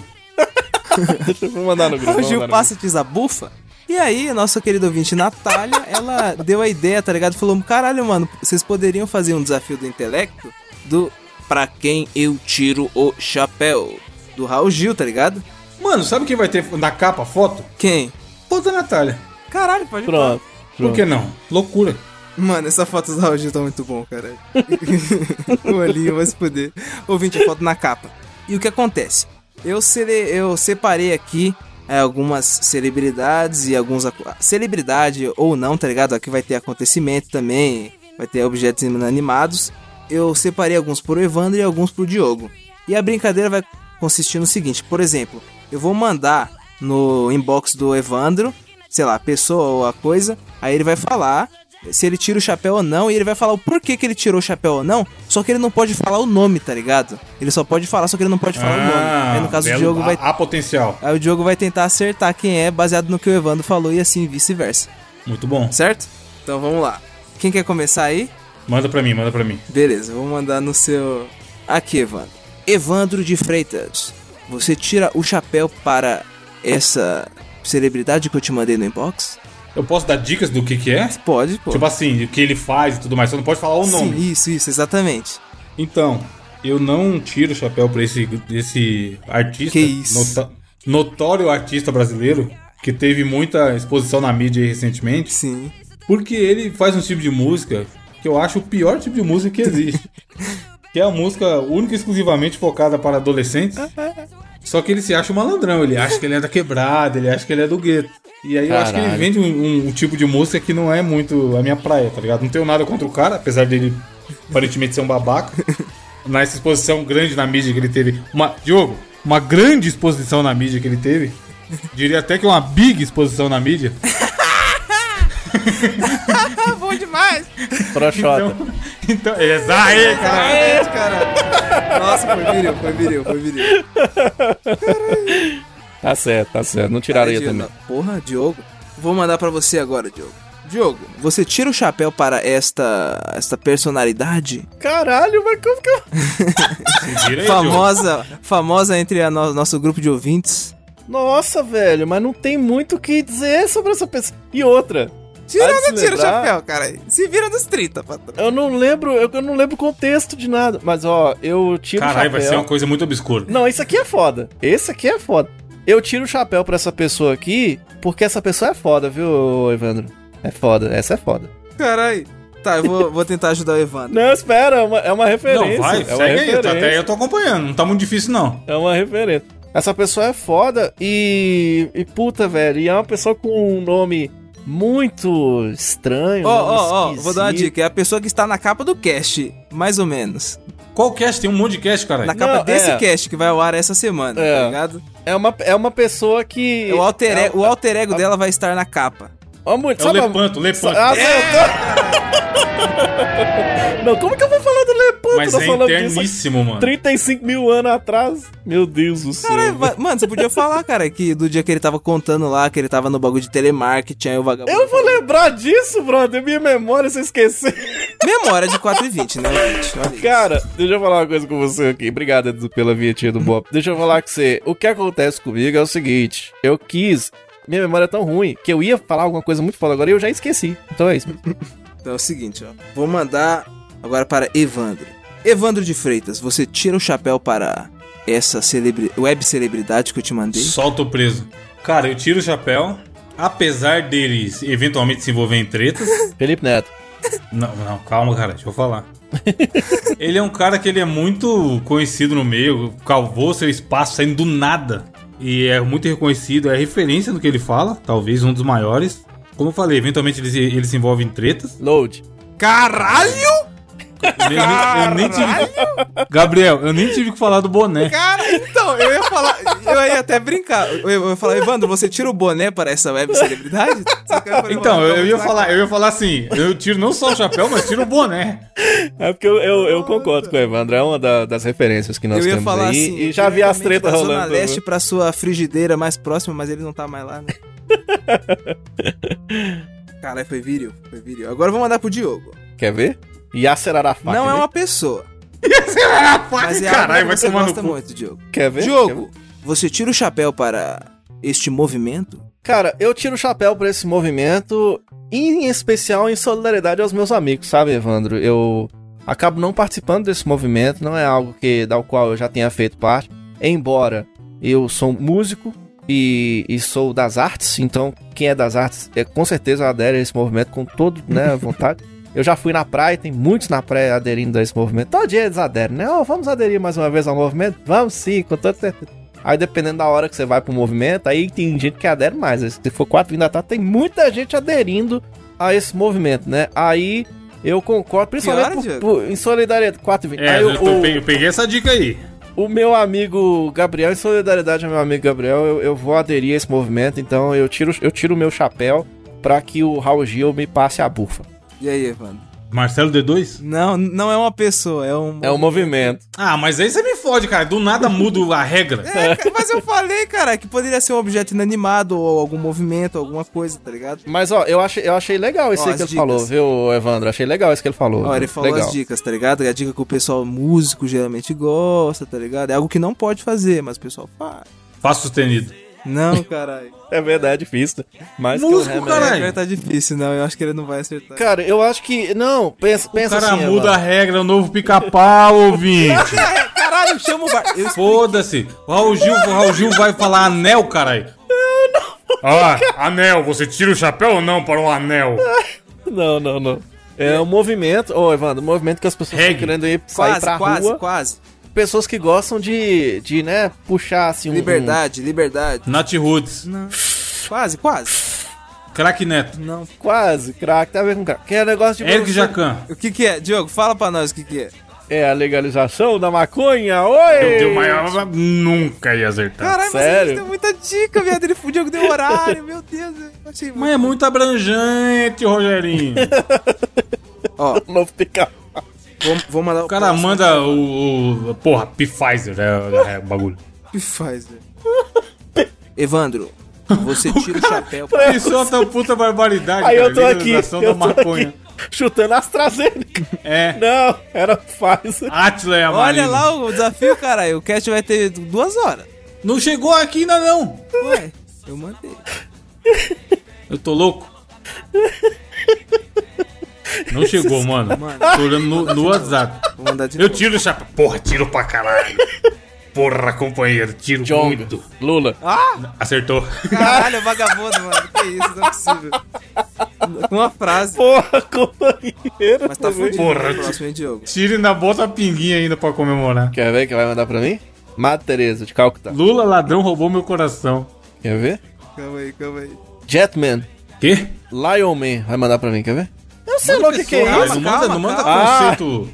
Eu mandar no grupo. O vou Gil passa e diz a bufa. E aí, nossa querida ouvinte Natália, ela deu a ideia, tá ligado? Falou: caralho, mano, vocês poderiam fazer um desafio do intelecto do Pra quem eu tiro o chapéu. Do Raul Gil, tá ligado? Mano, sabe quem vai ter na capa a foto? Quem? Foto da Natália. Caralho, pode grupo. Pronto. Por que não? Loucura. Mano, essa foto do Raul Gil tá muito bom, cara. o olhinho vai se poder. Ouvinte, a foto na capa. E o que acontece? Eu, sele... eu separei aqui é, algumas celebridades e alguns. Celebridade ou não, tá ligado? Aqui vai ter acontecimento também, vai ter objetos inanimados. Eu separei alguns pro Evandro e alguns pro Diogo. E a brincadeira vai consistir no seguinte: por exemplo, eu vou mandar no inbox do Evandro, sei lá, pessoa ou a coisa, aí ele vai falar se ele tira o chapéu ou não, e ele vai falar o porquê que ele tirou o chapéu ou não, só que ele não pode falar o nome, tá ligado? Ele só pode falar, só que ele não pode falar o nome. Aí no caso o belo- Diogo vai. Há potencial. Aí o Diogo vai tentar acertar quem é, baseado no que o Evandro falou, e assim vice-versa. Muito bom. Certo? Então vamos lá. Quem quer começar aí? Manda pra mim, manda pra mim. Beleza, vou mandar no seu. Aqui, Evandro. Evandro de Freitas. Você tira o chapéu para essa celebridade que eu te mandei no inbox? Eu posso dar dicas do que que é? Pode, pô. Tipo assim, o que ele faz e tudo mais. Só não pode falar o nome. Sim, isso, isso, exatamente. Então, eu não tiro o chapéu pra esse, esse artista. Que isso? notório artista brasileiro. Que teve muita exposição na mídia aí recentemente. Sim. Porque ele faz um tipo de música que eu acho o pior tipo de música que existe. que é a música única e exclusivamente focada para adolescentes. Só que ele se acha um malandrão, ele acha que ele é da quebrada, ele acha que ele é do gueto. E aí eu acho que ele Caralho. vende um, um- um tipo de música que não é muito a minha praia, tá ligado? Não tenho nada contra o cara, apesar dele aparentemente ser um babaca. Nessa exposição grande na mídia que ele teve. Uma, Diogo, uma grande exposição na mídia que ele teve. Diria até que uma big exposição na mídia. Bom demais! Proxota. Então, aí, cara. Cara! Nossa, foi viril, foi viril, foi viril. Tá certo, tá certo. Não tiraria Diogo, também. Porra, Diogo. Vou mandar pra você agora, Diogo. Diogo, você tira o chapéu para esta esta personalidade Caralho, mas como que eu. Aí, Diogo. famosa, famosa entre a no- nosso grupo de ouvintes? Nossa, velho, mas não tem muito o que dizer sobre essa pessoa. E outra, Tira Vai ou não se tira o chapéu, cara? Se vira dos 30, patrão. eu não lembro, eu, eu não lembro o contexto de nada. Mas ó, eu tiro o Caralho, chapéu. vai ser uma coisa muito obscura. Não, isso aqui é foda. Esse aqui é foda. Eu tiro o chapéu pra essa pessoa aqui, porque essa pessoa é foda, viu, Evandro? É foda, essa é foda. Caralho. Tá, eu vou, vou tentar ajudar o Evandro. Não, espera, é uma, é uma referência. Não, vai, é segue aí. tá-. Até aí eu tô acompanhando. Não tá muito difícil, não. É uma referência. Essa pessoa é foda e. E puta, velho. E é uma pessoa com um nome muito estranho. Ó, nome ó, ó, vou dar uma dica. É a pessoa que está na capa do cast, mais ou menos. Qual cast? Tem um monte de cast, cara. Na capa Não, desse é. cast que vai ao ar essa semana, É. tá ligado? É uma, é uma pessoa que. O alter, é, o alter ego dela vai estar na capa. Ó, muito, É o Lepanto, o Lepanto. Ah, não, não, como que eu vou falar Lepanto? Mas é interníssimo, mano. 35 mil anos atrás. Meu Deus do céu. Caralho, va- mano, você podia falar, cara, que do dia que ele tava contando lá, que ele tava no bagulho de telemarketing, aí o vagabundo. Eu vou lembrar disso, brother. Minha memória, você esqueceu. Memória de 4,20, né, gente? Cara, deixa eu falar uma coisa com você aqui. Obrigado, Edu, pela vinhetinha do Bob. Deixa eu falar com você. O que acontece comigo é o seguinte: eu quis. Minha memória é tão ruim que eu ia falar alguma coisa muito foda agora e eu já esqueci. Então é isso. Então é o seguinte, ó. Vou mandar agora para Evandro. Evandro de Freitas, você tira o chapéu para essa celebri... web celebridade que eu te mandei? Solta o preso. Cara, eu tiro o chapéu. Apesar deles eventualmente se envolver em tretas. Felipe Neto. Não, não, calma, cara, deixa eu falar. ele é um cara que ele é muito conhecido no meio, calvou seu espaço saindo do nada. E é muito reconhecido, é referência no que ele fala, talvez um dos maiores. Como eu falei, eventualmente ele, se- ele se envolve em tretas. Load. Caralho! Eu nem, eu nem tive. Gabriel, eu nem tive que falar do boné. Cara, então, eu ia falar. Eu ia até brincar. Eu ia falar, Evandro, você tira o boné para essa web celebridade? Então, eu, eu ia vamos falar, eu ia falar assim, eu tiro não só o chapéu, mas tiro o boné. É porque eu, eu, eu concordo com o Evandro, é uma da- das referências que nós Eu ia temos falar aí. assim. e já vi as tretas da Zona rolando. Leste pra sua frigideira mais próxima, mas ele não tá mais lá, né? Caralho, foi vídeo, foi vídeo. Agora eu vou mandar pro Diogo. Quer ver? Yasser Arafat. não é ver? uma pessoa, mas é Caralho, vai você tomar no gosta cu. muito, Diogo. Quer ver? Quer ver? Diogo, você tira o chapéu para este movimento? Cara, eu tiro o chapéu pra esse movimento, em especial em solidariedade aos meus amigos, sabe, Evandro? Eu acabo não participando desse movimento, não é algo que da qual eu já tenha feito parte, embora eu sou músico e, e sou das artes, então quem é das artes é com certeza adere a esse movimento com todo, né, vontade. Eu já fui na praia, tem muitos na praia aderindo a esse movimento. Todo dia eles aderem, né? Ó, vamos aderir mais uma vez ao movimento? Vamos sim, com toda certeza. Aí dependendo da hora que você vai pro movimento, aí tem gente que adere mais. Se for 4 da tarde, tem muita gente aderindo a esse movimento, né? Aí eu concordo, principalmente hora, por- por- em solidariedade. 4 É, aí eu, o- pe- eu peguei essa dica aí. o meu amigo Gabriel, em solidariedade ao meu amigo Gabriel, eu, eu vou aderir a esse movimento, então eu tiro eu tiro o meu chapéu pra que o Raul Gil me passe a bufa. E aí, Evandro? Marcelo D2? Não, não é uma pessoa, é um. É um movimento. Ah, mas aí você me fode, cara. Do nada muda a regra. É, mas eu falei, cara, que poderia ser um objeto inanimado ou algum movimento, alguma coisa, tá ligado? Mas ó, eu achei, eu achei legal isso Ó, aí que ele dicas. falou, viu, Evandro? Achei legal isso que ele falou. Ó, ele falou legal. as dicas, tá ligado? É a dica que o pessoal músico geralmente gosta, tá ligado? É algo que não pode fazer, mas o pessoal faz. Faço sustenido. Não, caralho. É verdade, difícil. Mas Músico, o caralho. É, tá difícil, não. Eu acho que ele não vai acertar. Cara, eu acho que. Não, pensa, O pensa cara assim. muda a regra, o novo pica-pau, ouvinte. Caralho, chama o Foda-se. O Raul Gil, o Raul Gil vai falar anel, caralho. Ah, anel. Você tira o chapéu ou não para um anel? Não, não, não. É um movimento, ô Evandro, um movimento que as pessoas estão querendo ir sair Quase, pra quase, rua. quase. Pessoas que gostam de, de, né, puxar assim um. Liberdade, liberdade. Nat Roots. Não. Quase, quase. Crack Neto. Não. um- quase, crack, tá a ver com crack. Que é negócio de. Eric Jacan. O que que é? Diogo, fala pra nós o que que é. É a legalização da maconha, oi! Meu Deus, mas eu nunca ia acertar. Caralho, mas Sério? deu muita dica, viado. Ele, o Diogo deu horário, meu Deus. Eu achei muito... Mas é muito abrangente, Rogerinho. Ó, Novo pica vou, vou mandar O cara manda o, o- Porra, Pfizer é, é o bagulho. O que faz, velho? Evandro, você tira o chapéu. Isso é outra puta barbaridade. Aí cara. eu tô aqui, eu da tô maconha. aqui chutando AstraZeneca. É. Não, era Pfizer. Atila é a Olha Marina. lá o desafio, caralho. O cast vai ter duas horas. Não chegou aqui ainda não. Ué, eu mandei. Eu tô louco. Não chegou, mano. Mano. Tô olhando no, no WhatsApp. Vou mandar de Eu novo. tiro o chapéu. Porra, tiro pra caralho. Porra, companheiro, tiro Jong, muito. Lula. Ah, Acertou. caralho, vagabundo, mano. Que isso, não é possível. Com uma frase. Porra, companheiro. Mas tá fudido. Porra. no Próximo, hein, Diogo? Tira e ainda bota a pinguinha ainda pra comemorar. Quer ver que vai mandar pra mim? Mata Tereza, de Calcutá. Lula ladrão roubou meu coração. Quer ver? Calma aí, calma aí. Jetman, Quê? Lion Man, vai mandar pra mim, quer ver? Eu sei o que, que é Calma, isso. não manda, não manda calma. conceito.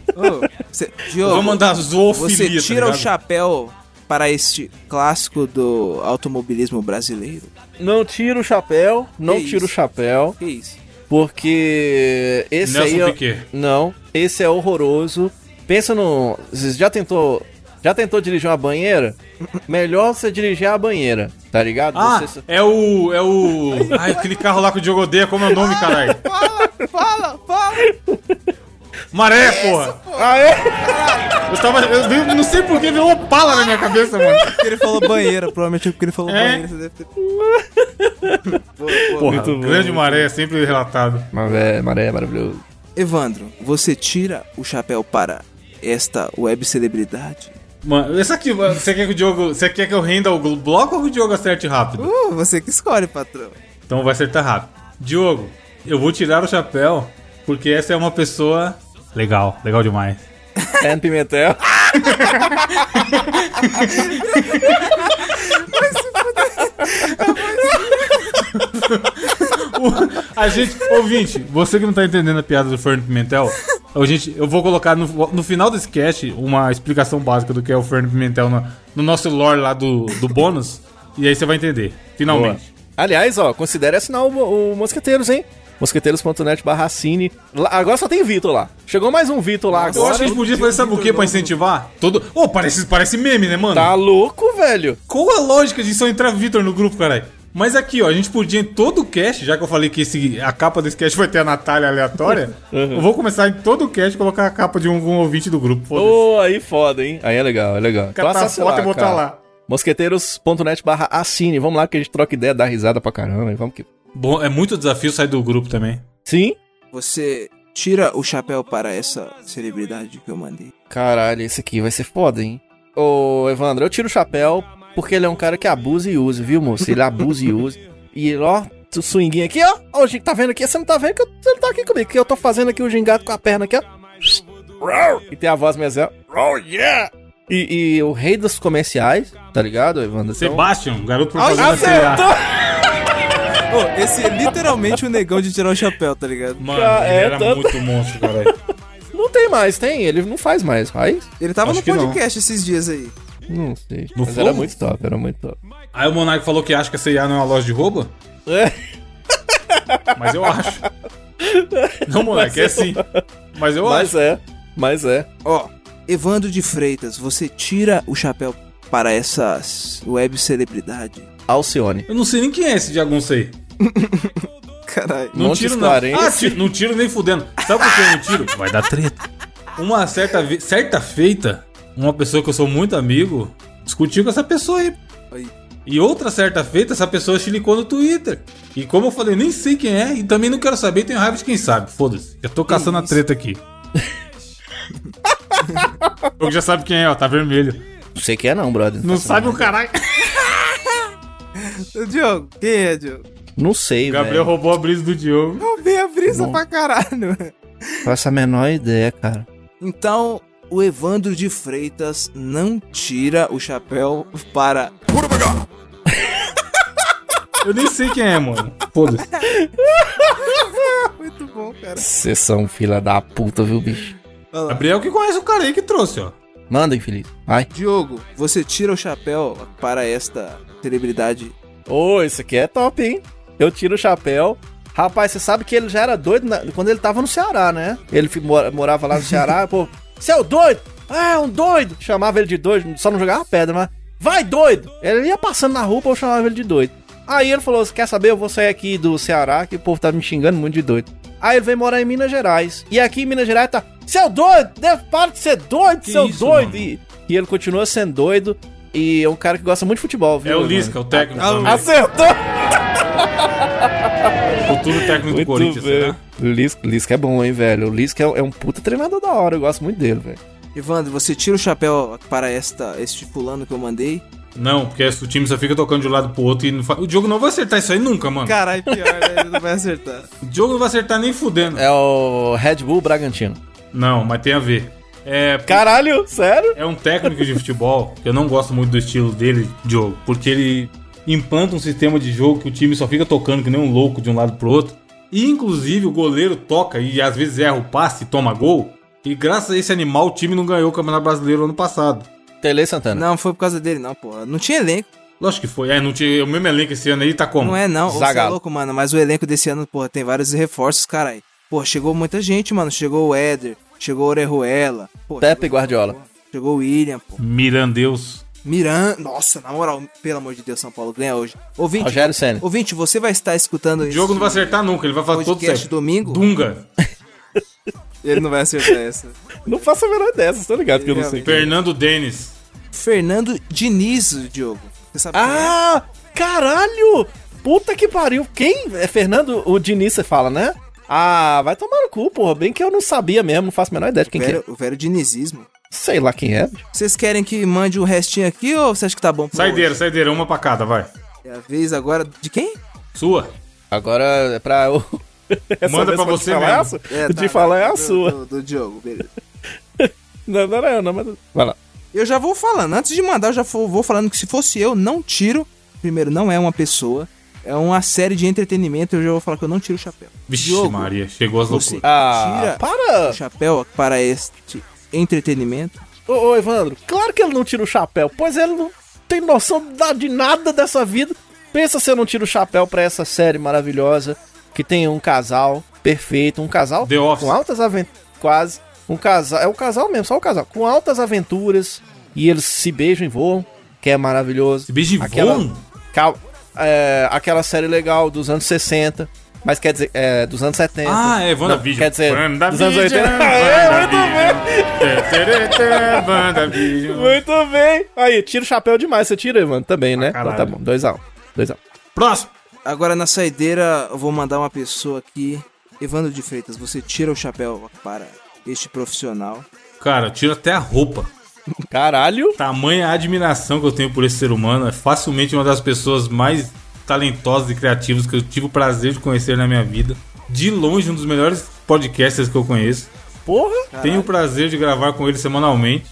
Você- Eu Diogo, vou mandar zoofilia, você tira tá o chapéu para este clássico do automobilismo brasileiro? Não tira o chapéu, não Que tira o chapéu, Que isso? porque esse Nelson aí... é- Piquet. Não, esse é horroroso. Pensa no... Você já tentou... Já tentou dirigir uma banheira? Melhor você dirigir a banheira, tá ligado? Ah, Você- é o. É o. Ai, aquele carro lá que o Diogo odeia, como é o nome, caralho? Fala, fala, fala! Maré, porra! Ah, é? Eu tava. Eu vi- não sei por que veio Opala na minha cabeça, mano. Porque ele falou banheira, provavelmente porque ele falou É? banheira, você deve ter. Porra, Muito bom, grande muito maré, é sempre relatado. Mas é, maré é maravilhoso. Evandro, você tira o chapéu para esta web celebridade? Mano, essa aqui, você quer que o Diogo. Você quer que eu renda o bloco ou que o Diogo acerte rápido? Uh, você que escolhe, patrão. Então vai acertar rápido. Diogo, eu vou tirar o chapéu porque essa é uma pessoa legal, legal demais. Ken Pimentel. O- a gente, ouvinte, você que não tá entendendo a piada do Fernando Pimentel, A gente, eu vou colocar no, no final desse cast uma explicação básica do que é o Fernando Pimentel no, no nosso lore lá do, do bônus. e aí você vai entender. Finalmente. Aliás, ó, considere assinar o, o Mosqueteiros, hein? Mosqueteiros.net barra cine. Agora só tem Vitor lá. Chegou mais um Vitor lá Eu agora. acho que a gente podia fazer, sabe o que pra incentivar? Todo. Ô, parece, parece meme, né, mano? Tá louco, velho? Qual a lógica de só entrar Vitor no grupo, caralho? Mas aqui, ó, a gente podia em todo o cast, já que eu falei que esse, a capa desse cast vai ter a Natália aleatória, eu vou começar em todo o cast colocar a capa de um, um ouvinte do grupo. Foda-se. Ô, aí foda, hein? Aí é legal, é legal. Catar a acessa foto e botar cara. lá. Mosqueteiros.net barra assine. Vamos lá que a gente troca ideia, dá risada pra caramba. e Vamos que... Bom, é muito desafio sair do grupo também. Sim? Você tira o chapéu para essa celebridade que eu mandei. Caralho, esse aqui vai ser foda, hein? Ô, Evandro, eu tiro o chapéu porque ele é um cara que abusa e usa, viu, moço? Ele abusa e usa. E ele, ó, o swinguinho aqui, ó. Ó, o tá vendo aqui? Você não tá vendo que eu, você não tá aqui comigo, que eu tô fazendo aqui o gingado com a perna aqui, ó. E tem a voz assim, ó. Oh, yeah! E, e o rei dos comerciais, tá ligado, Evandro? Então- Sebastian, garoto por Ai, fazer Acertou! Ô, esse é literalmente o negão de tirar o chapéu, tá ligado? Mano, Cara, ele é era tanto- muito monstro, caralho. Não tem mais, tem. Ele não faz mais, faz? Ele tava Acho no podcast esses dias aí. Não sei. No Mas Flow? era muito top, era muito top. Aí o Monark falou que acha que a CIA não é uma loja de roubo, É. mas eu acho. Não, Monark, é assim. Mas eu Mas acho. é, mas é. Ó, Evandro de Freitas, você tira o chapéu para essa web celebridade. Alcione. Eu não sei nem quem é esse jagunço aí. Caralho. Não Montes tiro não. Ah, tiro, não tiro nem fudendo. Sabe por que eu não tiro? Vai dar treta. Uma certa, certa feita, uma pessoa que eu sou muito amigo discutiu com essa pessoa aí. Aí. E outra certa feita, essa pessoa chilicou no Twitter. E como eu falei, eu nem sei quem é e também não quero saber, tenho raiva de quem sabe. Foda-se. Já tô caçando a treta aqui. o já sabe quem é, ó, tá vermelho. Não sei quem é não, brother. Não faço sabe o caralho. Diogo, quem é, Diogo? Não sei, Gabriel velho. roubou a brisa do Diogo. Roubei a brisa Bom. pra caralho. Faço a menor ideia, cara. Então, o Evandro de Freitas não tira o chapéu para. Eu nem sei quem é, mano. Foda-se. Muito bom, cara. Vocês são fila da puta, viu, bicho? Gabriel que conhece o cara aí que trouxe, ó. Manda, infeliz. Vai. Diogo, você tira o chapéu para esta celebridade. Ô, isso aqui é top, hein? Eu tiro o chapéu. Rapaz, você sabe que ele já era doido na- quando ele tava no Ceará, né? Ele morava lá no Ceará, pô. Você é o doido? Ah, é um doido. Chamava ele de doido, só não jogava pedra, mas. Vai, doido! Ele ia passando na rua, eu chamava ele de doido. Aí ele falou: Você quer saber? Eu vou sair aqui do Ceará, que o povo tá me xingando muito de doido. Aí ele veio morar em Minas Gerais. E aqui em Minas Gerais tá. Seu doido! Deve para de ser doido, Que seu isso, doido! E, e ele continua sendo doido. E é um cara que gosta muito de futebol, viu? É o? Lisca, o técnico. Também. Acertou! Futuro técnico do Muito Corinthians, bem. O Lisca, Lisca é bom, hein, velho? O Lisca é, é um puta treinador da hora, eu gosto muito dele, velho. Evandro, você tira o chapéu para esta, este fulano que eu mandei? Não, porque o time só fica tocando de um lado pro outro e não fa... o Diogo não vai acertar isso aí nunca, mano. Caralho, pior, né? Ele não vai acertar. O Diogo não vai acertar nem fudendo. É o Red Bull Bragantino. Não, mas tem a ver. É, Caralho, sério? é um técnico de futebol que eu não gosto muito do estilo dele, Diogo, porque ele implanta um sistema de jogo que o time só fica tocando que nem um louco de um lado pro outro. E inclusive o goleiro toca e às vezes erra o passe e toma gol. E graças a esse animal o time não ganhou o Campeonato Brasileiro ano passado. Tele Santana. Não, foi por causa dele, não, pô. Não tinha elenco. Lógico que foi. É, não tinha o mesmo elenco esse ano aí, tá como? Não é, não. Ô, Você é Zagalo. louco, mano. Mas o elenco desse ano, pô, tem vários reforços, caralho. Pô, chegou muita gente, mano. Chegou o Éder, chegou o Orejuela. Pô, Pepe chegou- Guardiola. Chegou o William, pô. Mirandeus. Miran. Nossa, na moral, pelo amor de Deus, São Paulo ganha hoje. Ouvinte, Rogério Senna. ouvinte, você vai estar escutando O Diogo não vai acertar nunca, ele vai fazer todo certo. domingo? Dunga. Ele não vai acertar essa. Não faço a menor dessas, tô ligado que eu não sei. Realmente. Fernando Denis. Fernando Diniz, Diogo. Você sabe quem é? Ah, caralho! Puta que pariu. Quem? É Fernando o Diniz, você fala, né? Ah, vai tomar no cu, porra. Bem que eu não sabia mesmo, não faço a menor ideia de quem o que velho, é. o velho dinizismo. Sei lá quem é. Vocês querem que mande o restinho aqui ou você acha que tá bom pra Saideira, hoje? saideira, uma pra cada, vai. É a vez agora de quem? Sua. Agora é pra eu. Essa Manda pra você falar mesmo. é. É, de tá, falar é a do- sua. Do, do Diogo, beleza. Não, não, não, não, mas... Vai lá. Eu já vou falando, antes de mandar, eu já vou, vou falando que se fosse eu, não tiro. Primeiro, não é uma pessoa. É uma série de entretenimento. Eu já vou falar que eu não tiro o chapéu. Vixe, Diogo, Maria, chegou as você loucuras. Ah, tira para! o chapéu para este entretenimento. Ô, ô, Evandro, claro que ele não tira o chapéu, pois ele não tem noção de nada dessa vida. Pensa se eu não tiro o chapéu pra essa série maravilhosa, que tem um casal perfeito, um casal The Office. com altas aventuras, quase, um casal, é o casal mesmo, só o casal, com altas aventuras, e eles se beijam e voam, que é maravilhoso. Esse beijo Aquela- voam? Cal- é, aquela série legal dos anos 60, mas quer dizer, é, dos anos 70. Ah, é, WandaVision. Quer dizer, dos anos WandaVision, 80. É, muito WandaVision. WandaVision. Muito bem. Aí, tira o chapéu demais. Você tira, Evandro, também, né? Então caralho. tá bom. 2x1. 2x1. Próximo. Agora na saideira, eu vou mandar uma pessoa aqui. Evandro de Freitas, você tira o chapéu para este profissional. Cara, eu tiro até a roupa. Caralho. Tamanha admiração que eu tenho por esse ser humano. É facilmente uma das pessoas mais talentosas e criativas que eu tive o prazer de conhecer na minha vida. De longe, um dos melhores podcasters que eu conheço. Porra. Tenho o prazer de gravar com ele semanalmente.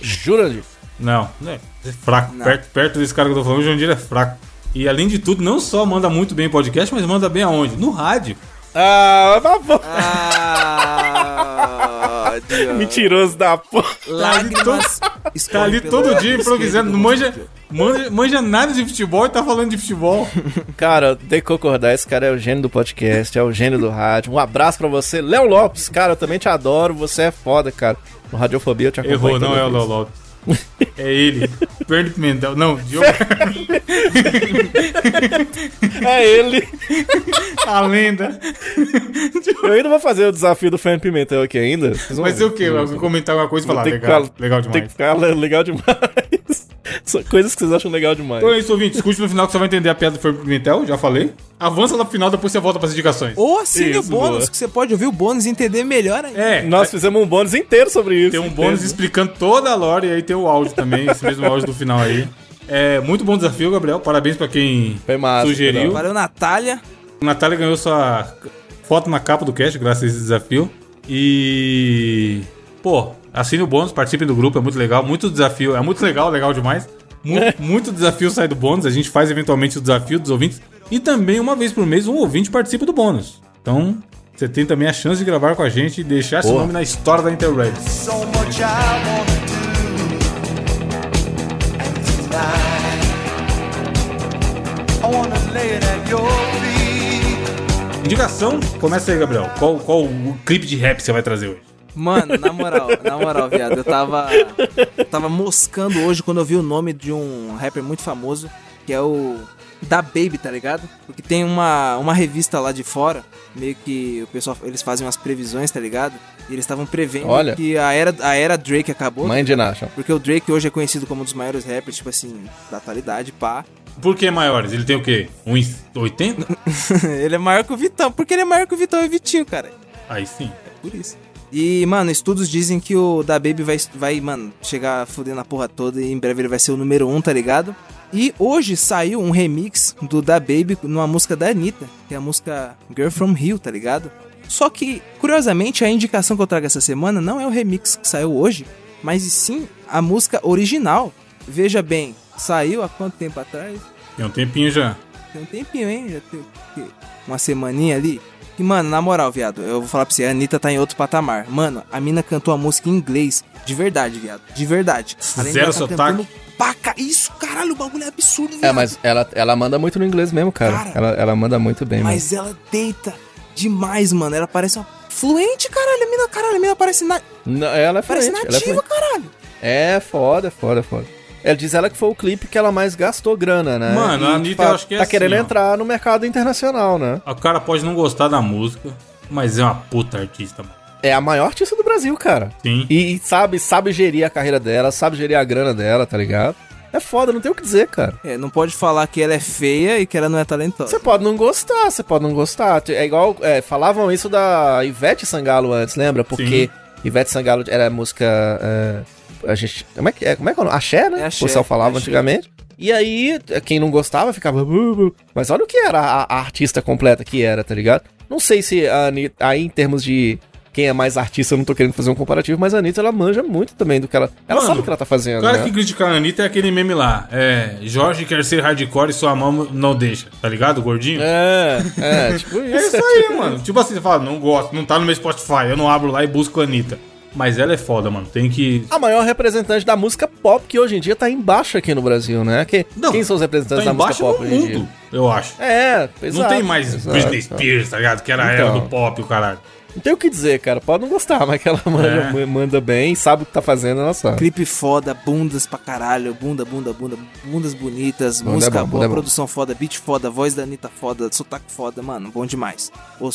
Jura, de Não, né? É fraco. Não. Perto, perto desse cara que eu tô falando, o João Dira é fraco. E além de tudo, não só manda muito bem em podcast, mas manda bem aonde? No rádio. Ah, mas pô. Ah, Diogo. Mentiroso da porra. Lágrimas. Tá ali todo pelo dia improvisando. Não manja, manja, manja nada de futebol e tá falando de futebol. Cara, tem que concordar. Esse cara é o gênio do podcast, é o gênio do rádio. Um abraço pra você, Léo Lopes. Cara, eu também te adoro. Você é foda, cara. No Radiofobia eu te acompanho. Errou, não é o. Léo Lopes. É ele. Perno Pimentel. Não, Diogo. É ele. A lenda. Eu ainda vou fazer o desafio do Fernando Pimentel aqui ainda. Mas eu o quê? Eu vou comentar alguma coisa e falar. Tem que Legal, legal Tem demais. que ficar le- legal demais. São coisas que vocês acham legal demais. Então é isso, ouvinte. Escute no final que você vai entender a piada do Pimentel. Já falei. Avança lá pro final, depois você volta pras indicações. Ou assine Isso, o bônus, boa. que você pode ouvir o bônus e entender melhor ainda. É, Nós fizemos um bônus inteiro sobre isso. Tem um bônus explicando toda a lore e aí tem o áudio também, esse mesmo áudio do final aí. É muito bom desafio, Gabriel. Parabéns pra quem Foi massa, sugeriu. Valeu, Natália. A Natália ganhou sua foto na capa do cast graças a esse desafio. E. Pô, assine o bônus, participem do grupo, é muito legal. Muito desafio, é muito legal, legal demais. Muito, muito desafio sai do bônus, a gente faz eventualmente o desafio dos ouvintes. E também, uma vez por mês, um ouvinte participa do bônus. Então, você tem também a chance de gravar com a gente e deixar seu nome na história da Interred. So much I. Indicação, começa aí, Gabriel. Qual, qual o clipe de rap você vai trazer hoje? Mano, na moral, na moral, viado, eu tava. Eu tava moscando hoje quando eu vi o nome de um rapper muito famoso, que é o. Da Baby, tá ligado? Porque tem uma, uma revista lá de fora, meio que o pessoal, eles fazem umas previsões, tá ligado? E eles estavam prevendo Olha. que a era, a era Drake acabou. Mãe de Nation. Porque o Drake hoje é conhecido como um dos maiores rappers, tipo assim, da atualidade, pá. Por que maiores? Ele tem o quê? 1,80? ele é maior que o Vitão, porque ele é maior que o Vitão e o Vitinho, cara. Aí sim. Por isso. E, mano, estudos dizem que o da Baby vai, vai, mano, chegar fodendo a porra toda e em breve ele vai ser o número um, tá ligado? E hoje saiu um remix do da Baby numa música da Anitta, que é a música Girl From Hill, tá ligado? Só que, curiosamente, a indicação que eu trago essa semana não é o remix que saiu hoje, mas sim a música original. Veja bem, saiu há quanto tempo atrás? Tem um tempinho já. Tem um tempinho, hein? Já tem o quê? uma semaninha ali. E, mano, na moral, viado, eu vou falar pra você, a Anitta tá em outro patamar. Mano, a mina cantou a música em inglês. De verdade, viado. De verdade. Além Zero tá sotaque. cantando Paca, isso, caralho, o bagulho é absurdo, viado. É, mas ela, ela manda muito no inglês mesmo, cara. Cara. ela, ela manda muito bem, Mas ela deita demais, mano. Ela parece uma fluente, caralho. A mina, caralho, a mina parece, na... mano. Não, ela é parece fluente, ela é nativa, fluente. caralho. É foda, foda, foda. Ela diz ela que foi o clipe que ela mais gastou grana, né? Mano, a Anitta, fato, eu acho que é Tá assim, querendo ó. entrar no mercado internacional, né? O cara pode não gostar da música, mas é uma puta artista, mano. É a maior artista do Brasil, cara. Sim. E, e sabe, sabe gerir a carreira dela, sabe gerir a grana dela, tá ligado? É foda, não tem o que dizer, cara. É, não pode falar que ela é feia e que ela não é talentosa. Você pode não gostar, você pode não gostar. É igual, é, falavam isso da Ivete Sangalo antes, lembra? Porque Ivete Sangalo era música. é, a gente, como é que é? Como é que é o nome? Axé, né? É axé, o pessoal falava axé. antigamente. E aí, quem não gostava ficava. "Bu, bu". Mas olha o que era a, a artista completa que era, tá ligado? Não sei se a Anitta, aí em termos de quem é mais artista, eu não tô querendo fazer um comparativo, mas a Anitta, ela manja muito também do que ela. Ela Mano, sabe o que ela tá fazendo. O cara né? que critica a Anitta é aquele meme lá. É. Jorge quer ser hardcore e sua mão não deixa. Tá ligado, gordinho? É, é, tipo É isso. isso aí, mano. Tipo assim, você fala, não gosto, não tá no meu Spotify, eu não abro lá e busco a Anitta. Mas ela é foda, mano. Tem que. A maior representante da música pop que hoje em dia tá embaixo aqui no Brasil, né? Que, Não, quem são os Tá representantes da música embaixo pop do hoje em dia? mundo, eu acho. É, Não exato, tem mais exato. Britney Spears, tá ligado? Que era a Então. era do pop, o caralho. Não tem o que dizer, cara. Pode não gostar, mas que ela manda, É. manda bem, sabe o que tá fazendo, ela sabe. Clipe foda, bundas pra caralho, bunda, bunda, bunda, bundas bonitas, Bunda música é bom, boa, é produção foda, beat foda, voz da Anitta foda, sotaque foda, mano, bom demais.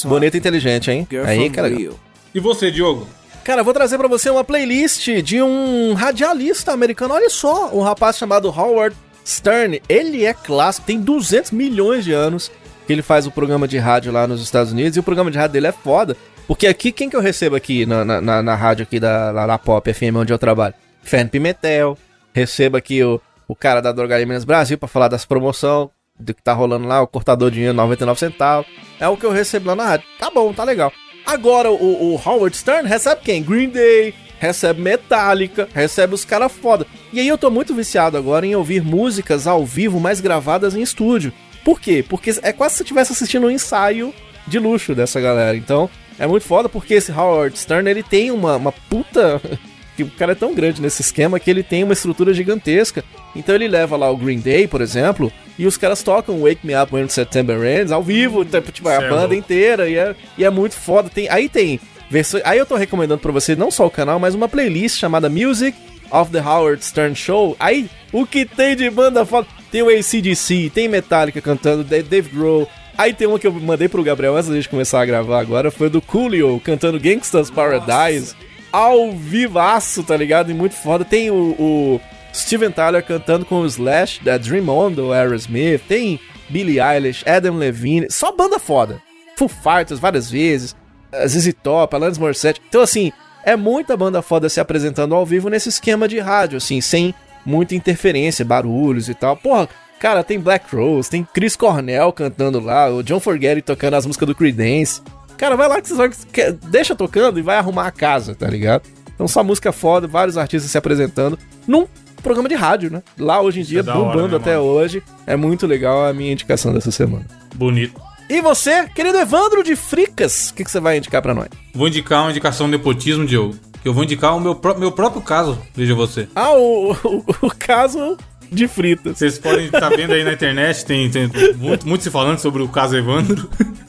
Bonita e inteligente, hein? Girl Aí, from cara. Rio. E você, Diogo? Cara, vou trazer pra você uma playlist de um radialista americano. Olha só, um rapaz chamado Howard Stern. Ele é clássico, tem 200 milhões de anos que ele faz o programa de rádio lá nos Estados Unidos. E o programa de rádio dele é foda. Porque aqui, quem que eu recebo aqui na, na, na- na rádio aqui da, lá na Pop FM, onde eu trabalho? Fern Pimentel. Recebo aqui o, o cara da Drogaria Minas Brasil pra falar das promoções, do que tá rolando lá, o cortador de dinheiro 99 centavos. É o que eu recebo lá na rádio. Tá bom, tá legal. Agora o, o Howard Stern recebe quem? Green Day, recebe Metallica, recebe os caras foda. E aí eu tô muito viciado agora em ouvir músicas ao vivo, mais gravadas em estúdio. Por quê? Porque é quase se você estivesse assistindo um ensaio de luxo dessa galera. Então, é muito foda porque esse Howard Stern, ele tem uma, uma puta... que o cara é tão grande nesse esquema que ele tem uma estrutura gigantesca. Então ele leva lá o Green Day, por exemplo, e os caras tocam Wake Me Up When September Ends ao vivo, tipo, tipo, a é banda inteira, e é, e é muito foda. Tem, aí tem versões. Aí eu tô recomendando pra você não só o canal, mas uma playlist chamada Music of the Howard Stern Show. Aí o que tem de banda foda? Tem o ACDC, tem Metallica cantando, Da- Dave Grohl. Aí tem uma que eu mandei pro Gabriel antes da gente começar a gravar agora, foi do Coolio cantando Gangsta's Paradise. Ao vivaço, tá ligado? E muito foda. Tem o, o Steven Tyler cantando com o Slash, da Dream On, do Aerosmith. Tem Billie Eilish, Adam Levine. Só banda foda. Foo Fighters várias vezes. a ZZ Top, Alanis Morissette. Então, assim, é muita banda foda se apresentando ao vivo nesse esquema de rádio, assim, sem muita interferência, barulhos e tal. Porra, cara, tem Black Rose, tem Chris Cornell cantando lá, o John Forgetti tocando as músicas do Creedence. Cara, vai lá que você vai, que- deixa tocando e vai arrumar a casa, tá ligado? Então só música foda, vários artistas se apresentando num programa de rádio, né? Lá hoje em dia, é bombando né, até mano? hoje. É muito legal a minha indicação dessa semana. Bonito. E você, querido Evandro de Fricas, o que, que você vai indicar pra nós? Vou indicar uma indicação de nepotismo, Diogo. Que eu vou indicar o meu, pró- meu próprio caso, veja você. Ah, o, o, o caso de Fritas. Vocês podem estar vendo aí na internet, tem, tem muito, muito se falando sobre o caso Evandro.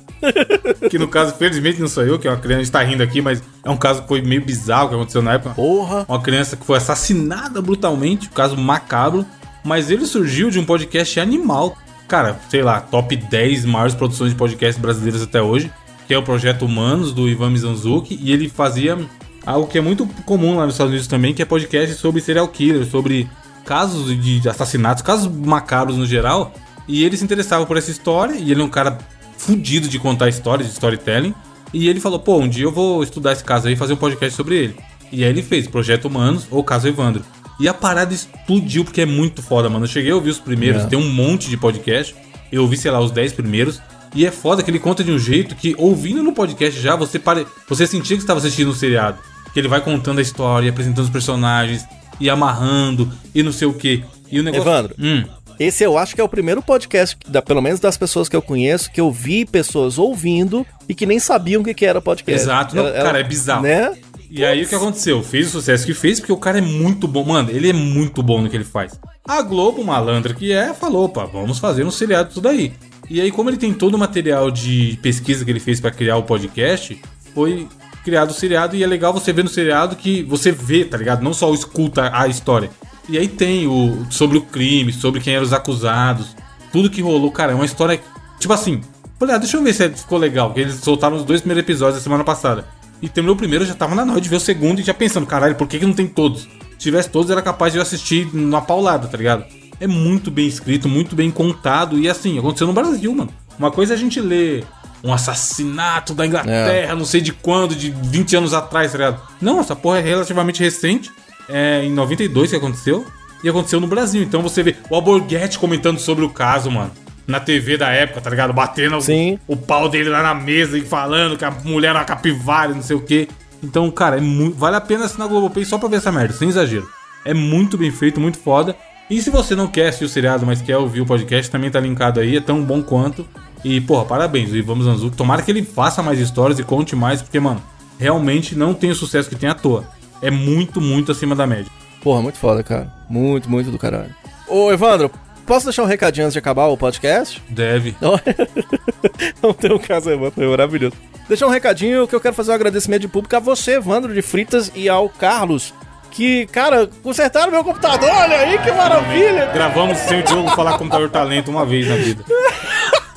que no caso, felizmente, não sou eu, que é uma criança, a gente tá rindo aqui, mas é um caso que foi meio bizarro que aconteceu na época. Porra. Uma criança que foi assassinada brutalmente, um caso macabro, mas ele surgiu de um podcast animal. Cara, sei lá, top 10 maiores produções de podcast brasileiras até hoje, que é o Projeto Humanos, do Ivan Mizanzuki, e ele fazia algo que é muito comum lá nos Estados Unidos também, que é podcast sobre serial killers, sobre casos de assassinatos, casos macabros no geral, e ele se interessava por essa história, e ele é um cara fudido de contar histórias, de storytelling, e ele falou, pô, um dia eu vou estudar esse caso aí e fazer um podcast sobre ele. E aí ele fez Projeto Humanos ou Caso Evandro. E a parada explodiu porque é muito foda, mano. Eu cheguei a ouvir os primeiros, É. tem um monte de podcast. Eu ouvi, sei lá, os 10 primeiros. E é foda que ele conta de um jeito que, ouvindo no podcast já, você pare... você sentia que estava assistindo um seriado. Que ele vai contando a história, apresentando os personagens, e amarrando, e não sei o quê. E o negócio. Evandro. Hum. Esse eu acho que é o primeiro podcast, da, pelo menos das pessoas que eu conheço, que eu vi pessoas ouvindo e que nem sabiam o que, que era podcast. Exato. Não, cara, é bizarro. Né? E aí o que aconteceu? Fez o sucesso que fez, porque o cara é muito bom. Mano, ele é muito bom no que ele faz. A Globo, malandra que é, falou, opa, vamos fazer um seriado disso daí. E aí, como ele tem todo o material de pesquisa que ele fez pra criar o podcast, foi criado o seriado e é legal você ver no seriado que você vê, tá ligado? Não só escuta a história. E aí tem o sobre o crime, sobre quem eram os acusados, tudo que rolou, cara, é uma história tipo assim. Falei, ah, deixa eu ver se ficou legal, porque eles soltaram os dois primeiros episódios da semana passada. E terminou o primeiro, eu já tava na noite de ver o segundo e já pensando, caralho, por que, que não tem todos? Se tivesse todos, era capaz de eu assistir numa paulada, tá ligado? É muito bem escrito, muito bem contado. E assim, aconteceu no Brasil, mano. Uma coisa é a gente ler um assassinato da Inglaterra, não sei de quando, de 20 anos atrás, tá ligado? Não, essa porra é relativamente recente. É em 92 que aconteceu. E aconteceu no Brasil. Então você vê o Alborguete comentando sobre o caso, mano. na TV da época, tá ligado? Batendo Sim. o pau dele lá na mesa e falando que a mulher era uma capivara, e não sei o quê. Então, cara, é muito, vale a pena assinar a Globoplay só pra ver essa merda, sem exagero. É muito bem feito, muito foda. E se você não quer assistir o seriado, mas quer ouvir o podcast, também tá linkado aí, é tão bom quanto. E, porra, parabéns, e vamos Anzuki. Tomara que ele faça mais histórias e conte mais, porque, mano, realmente não tem o sucesso que tem à toa. É muito, muito acima da média. Porra, muito foda, cara. Muito, muito do caralho. Ô, Evandro, posso deixar um recadinho antes de acabar o podcast? Deve. Não, não tem um caso, Evandro, é maravilhoso. Deixar um recadinho que eu quero fazer um agradecimento de público a você, Evandro de Fritas, e ao Carlos, que, cara, consertaram meu computador, olha aí que maravilha! Gravamos sem o Diogo falar computador talento uma vez na vida.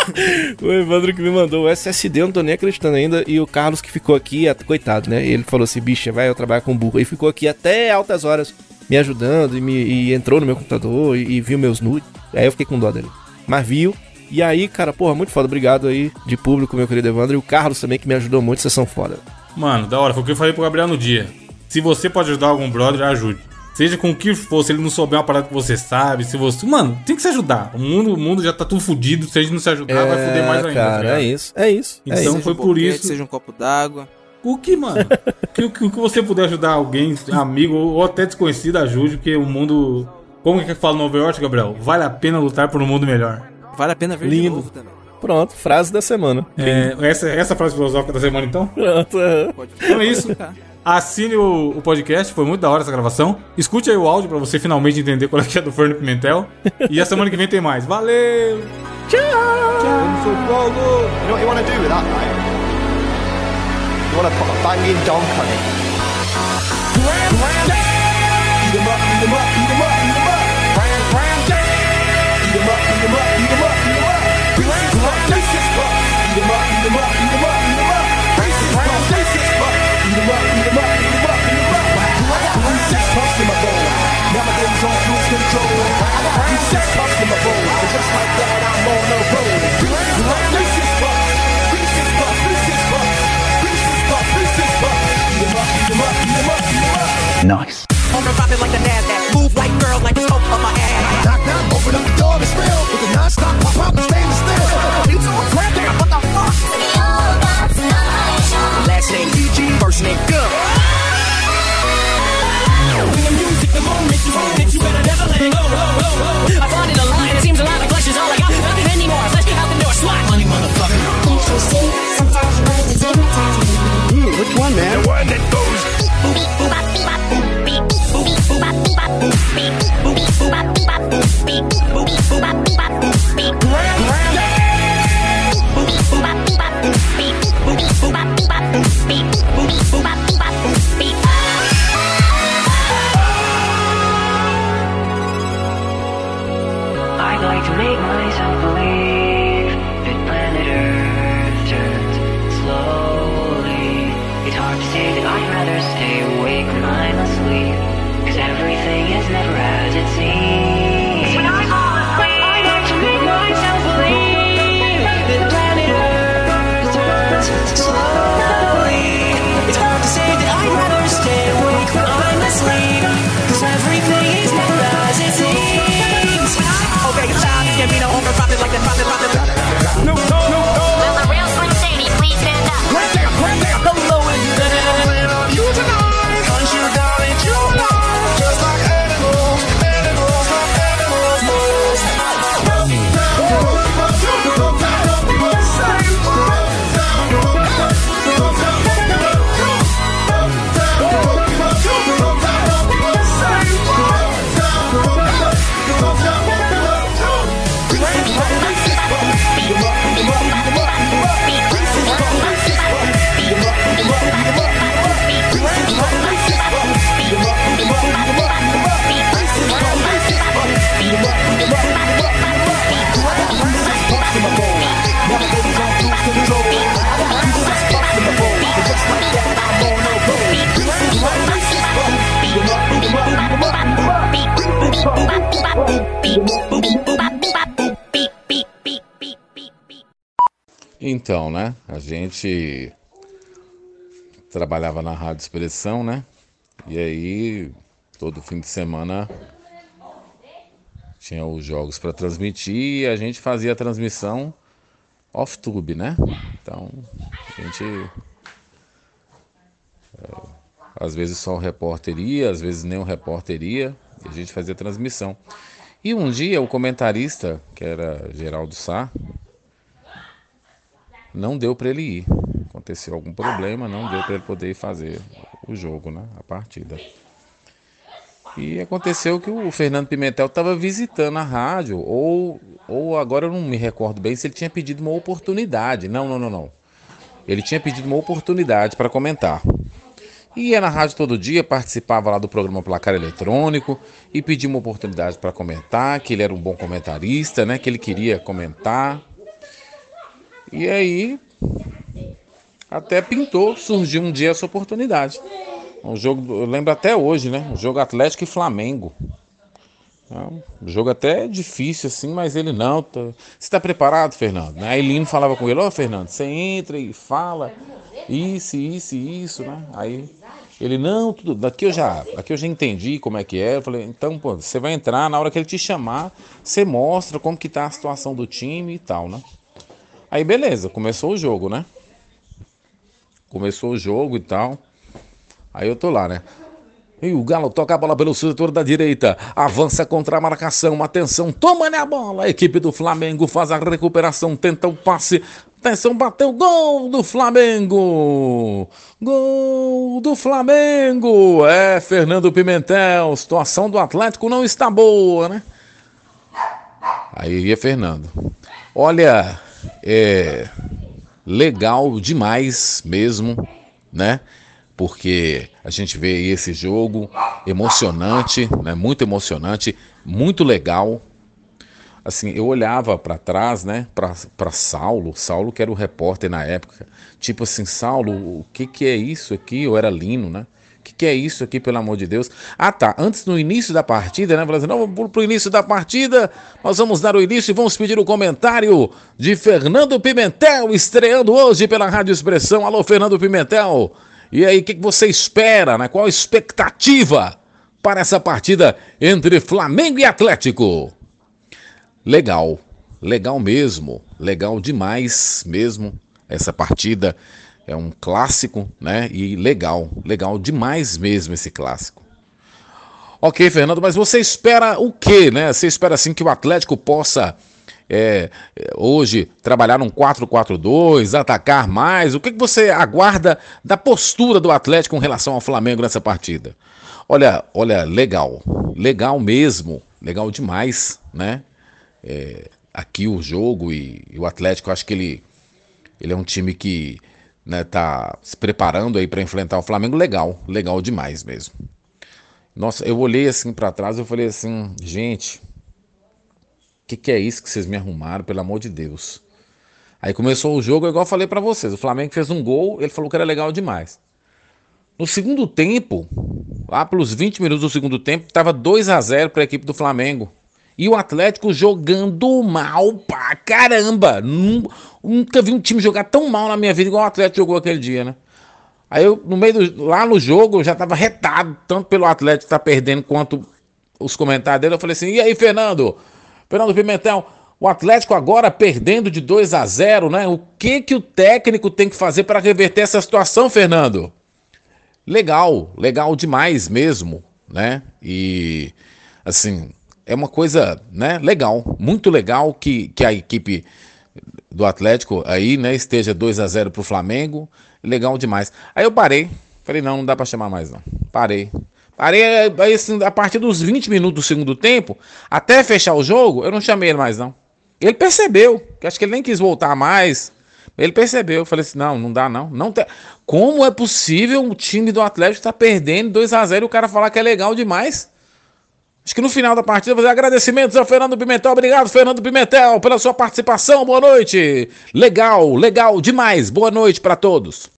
O Evandro que me mandou o SSD, eu não tô nem acreditando ainda. E o Carlos que ficou aqui, coitado, né? Ele falou assim: bicha, vai eu trabalhar com burro. E ficou aqui até altas horas me ajudando e, me, e entrou no meu computador e, e viu meus nudes. Aí eu fiquei com dó dele. Mas viu. E aí, cara, porra, muito foda. Obrigado aí de público, meu querido Evandro. E o Carlos também que me ajudou muito. Vocês são foda. Mano, da hora, foi o que eu falei pro Gabriel no dia. Se você pode ajudar algum brother, ajude. Seja com o que for, se ele não souber uma parada que você sabe, se você. Mano, tem que se ajudar. O mundo, o mundo já tá tudo fudido. Se a gente não se ajudar, vai fuder mais ainda. tá cara, ligado? é isso. É isso. é Então isso. foi um por boquete, isso. Seja um copo d'água. O que, mano? que, que, que você puder ajudar alguém, amigo ou até desconhecido, ajude, porque o mundo. Como é que fala no Overwatch, Gabriel? Vale a pena lutar por um mundo melhor. Vale a pena ver de Lindo. novo também. Pronto, frase da semana. É, essa, essa frase filosófica da semana, então? Pronto. aham. Pode Então é isso. Assine o, o podcast, foi muito da hora essa gravação. Escute aí o áudio pra você finalmente entender qual é que é do Forno Pimentel. E a semana que vem tem mais. Valeu! Tchau! Tchau! You know Beat my control. Just like that, I'm on a Nice. Nasdaq, move like girl like First name Gun. When the music, the moment you own it, you better never let go. go, go, go. Never as it seems. Então, né? A gente trabalhava na Rádio Expressão, né? E aí, todo fim de semana tinha os jogos para transmitir e a gente fazia a transmissão off-tube, né? Então, a gente. é, às vezes só o repórter ia, às vezes nem o repórter ia, e a gente fazia a transmissão. E um dia o comentarista, que era Geraldo Sá, não deu para ele ir. Aconteceu algum problema, não deu para ele poder fazer o jogo, né? A partida. E aconteceu que o Fernando Pimentel estava visitando a rádio, ou, ou agora eu não me recordo bem se ele tinha pedido uma oportunidade. Não, não, não, não. Ele tinha pedido uma oportunidade para comentar. Ia na rádio todo dia, participava lá do programa Placar Eletrônico e pedia uma oportunidade para comentar, que ele era um bom comentarista, né? Que ele queria comentar. E aí até pintou, surgiu um dia essa oportunidade. Um jogo, eu lembro até hoje, né? Um jogo Atlético e Flamengo. É Um jogo até difícil assim, mas ele não. Tá... Você está preparado, Fernando? Aí Lino falava com ele: Ó, Fernando, você entra e fala isso, isso isso, né? Aí ele: Não, tudo, daqui eu já, daqui eu já entendi como é que é. Eu falei: Então, pô, você vai entrar na hora que ele te chamar, você mostra como que tá a situação do time e tal, né? Aí beleza, começou o jogo, né? Começou o jogo e tal. Aí eu tô lá, né? E o Galo toca a bola pelo setor da direita. Avança contra a marcação. Atenção, toma-lhe a bola. A equipe do Flamengo faz a recuperação. Tenta o passe. Atenção, bateu. Gol do Flamengo. Gol do Flamengo. É, Fernando Pimentel. Situação do Atlético não está boa, né? Aí ia Fernando. Olha, é legal demais mesmo, né? Porque a gente vê esse jogo emocionante, né? Muito emocionante, muito legal. Assim, eu olhava para trás, né? Para Saulo, Saulo que era o repórter na época. Tipo assim, Saulo, o que que é isso aqui? Eu era Lino, né? Que, é isso aqui, pelo amor de Deus? Ah, tá. Antes, no início da partida, né? Falando não, pro início da partida. Nós vamos dar o início e vamos pedir o comentário de Fernando Pimentel, estreando hoje pela Rádio Expressão. Alô, Fernando Pimentel. E aí, o que, que você espera, né? Qual a expectativa para essa partida entre Flamengo e Atlético? Legal, legal mesmo, legal demais mesmo essa partida. É um clássico, né? E legal, legal demais mesmo esse clássico. Ok, Fernando, mas você espera o quê, né? Você espera assim que o Atlético possa é, hoje trabalhar num 4-4-2, atacar mais? O que, que você aguarda da postura do Atlético com relação ao Flamengo nessa partida? Olha, olha, legal, legal mesmo, legal demais, né? É, aqui o jogo e, e o Atlético, acho que ele, ele é um time que né, tá se preparando aí para enfrentar o Flamengo, legal, legal demais mesmo. Nossa, eu olhei assim para trás, eu falei assim, gente, o que, que é isso que vocês me arrumaram, pelo amor de Deus? Aí começou o jogo, igual eu falei para vocês, o Flamengo fez um gol, ele falou que era legal demais. No segundo tempo, lá pelos 20 minutos do segundo tempo, tava 2 a 0 para a equipe do Flamengo. E o Atlético jogando mal pra caramba. Nunca vi um time jogar tão mal na minha vida igual o Atlético jogou aquele dia, né? Aí eu, no meio do, lá no jogo, eu já tava retado, tanto pelo Atlético estar tá perdendo, quanto os comentários dele. Eu falei assim: e aí, Fernando? Fernando Pimentel, o Atlético agora perdendo de 2 a 0, né? O que que o técnico tem que fazer para reverter essa situação, Fernando? Legal, legal demais mesmo, né? E assim, é uma coisa, né, legal, muito legal que, que a equipe do Atlético aí, né, esteja 2 a 0 pro Flamengo. Legal demais. Aí eu parei, falei, não, não dá para chamar mais não. Parei. Parei aí, assim, a partir dos 20 minutos do segundo tempo, até fechar o jogo, eu não chamei ele mais não. Ele percebeu, que acho que ele nem quis voltar mais. Ele percebeu, eu falei assim: "Não, não dá não. Não tem... Como é possível o time do Atlético estar tá perdendo 2 a 0 e o cara falar que é legal demais?" Acho que no final da partida fazer agradecimentos ao Fernando Pimentel. Obrigado, Fernando Pimentel, pela sua participação. Boa noite. Legal, legal demais. Boa noite para todos.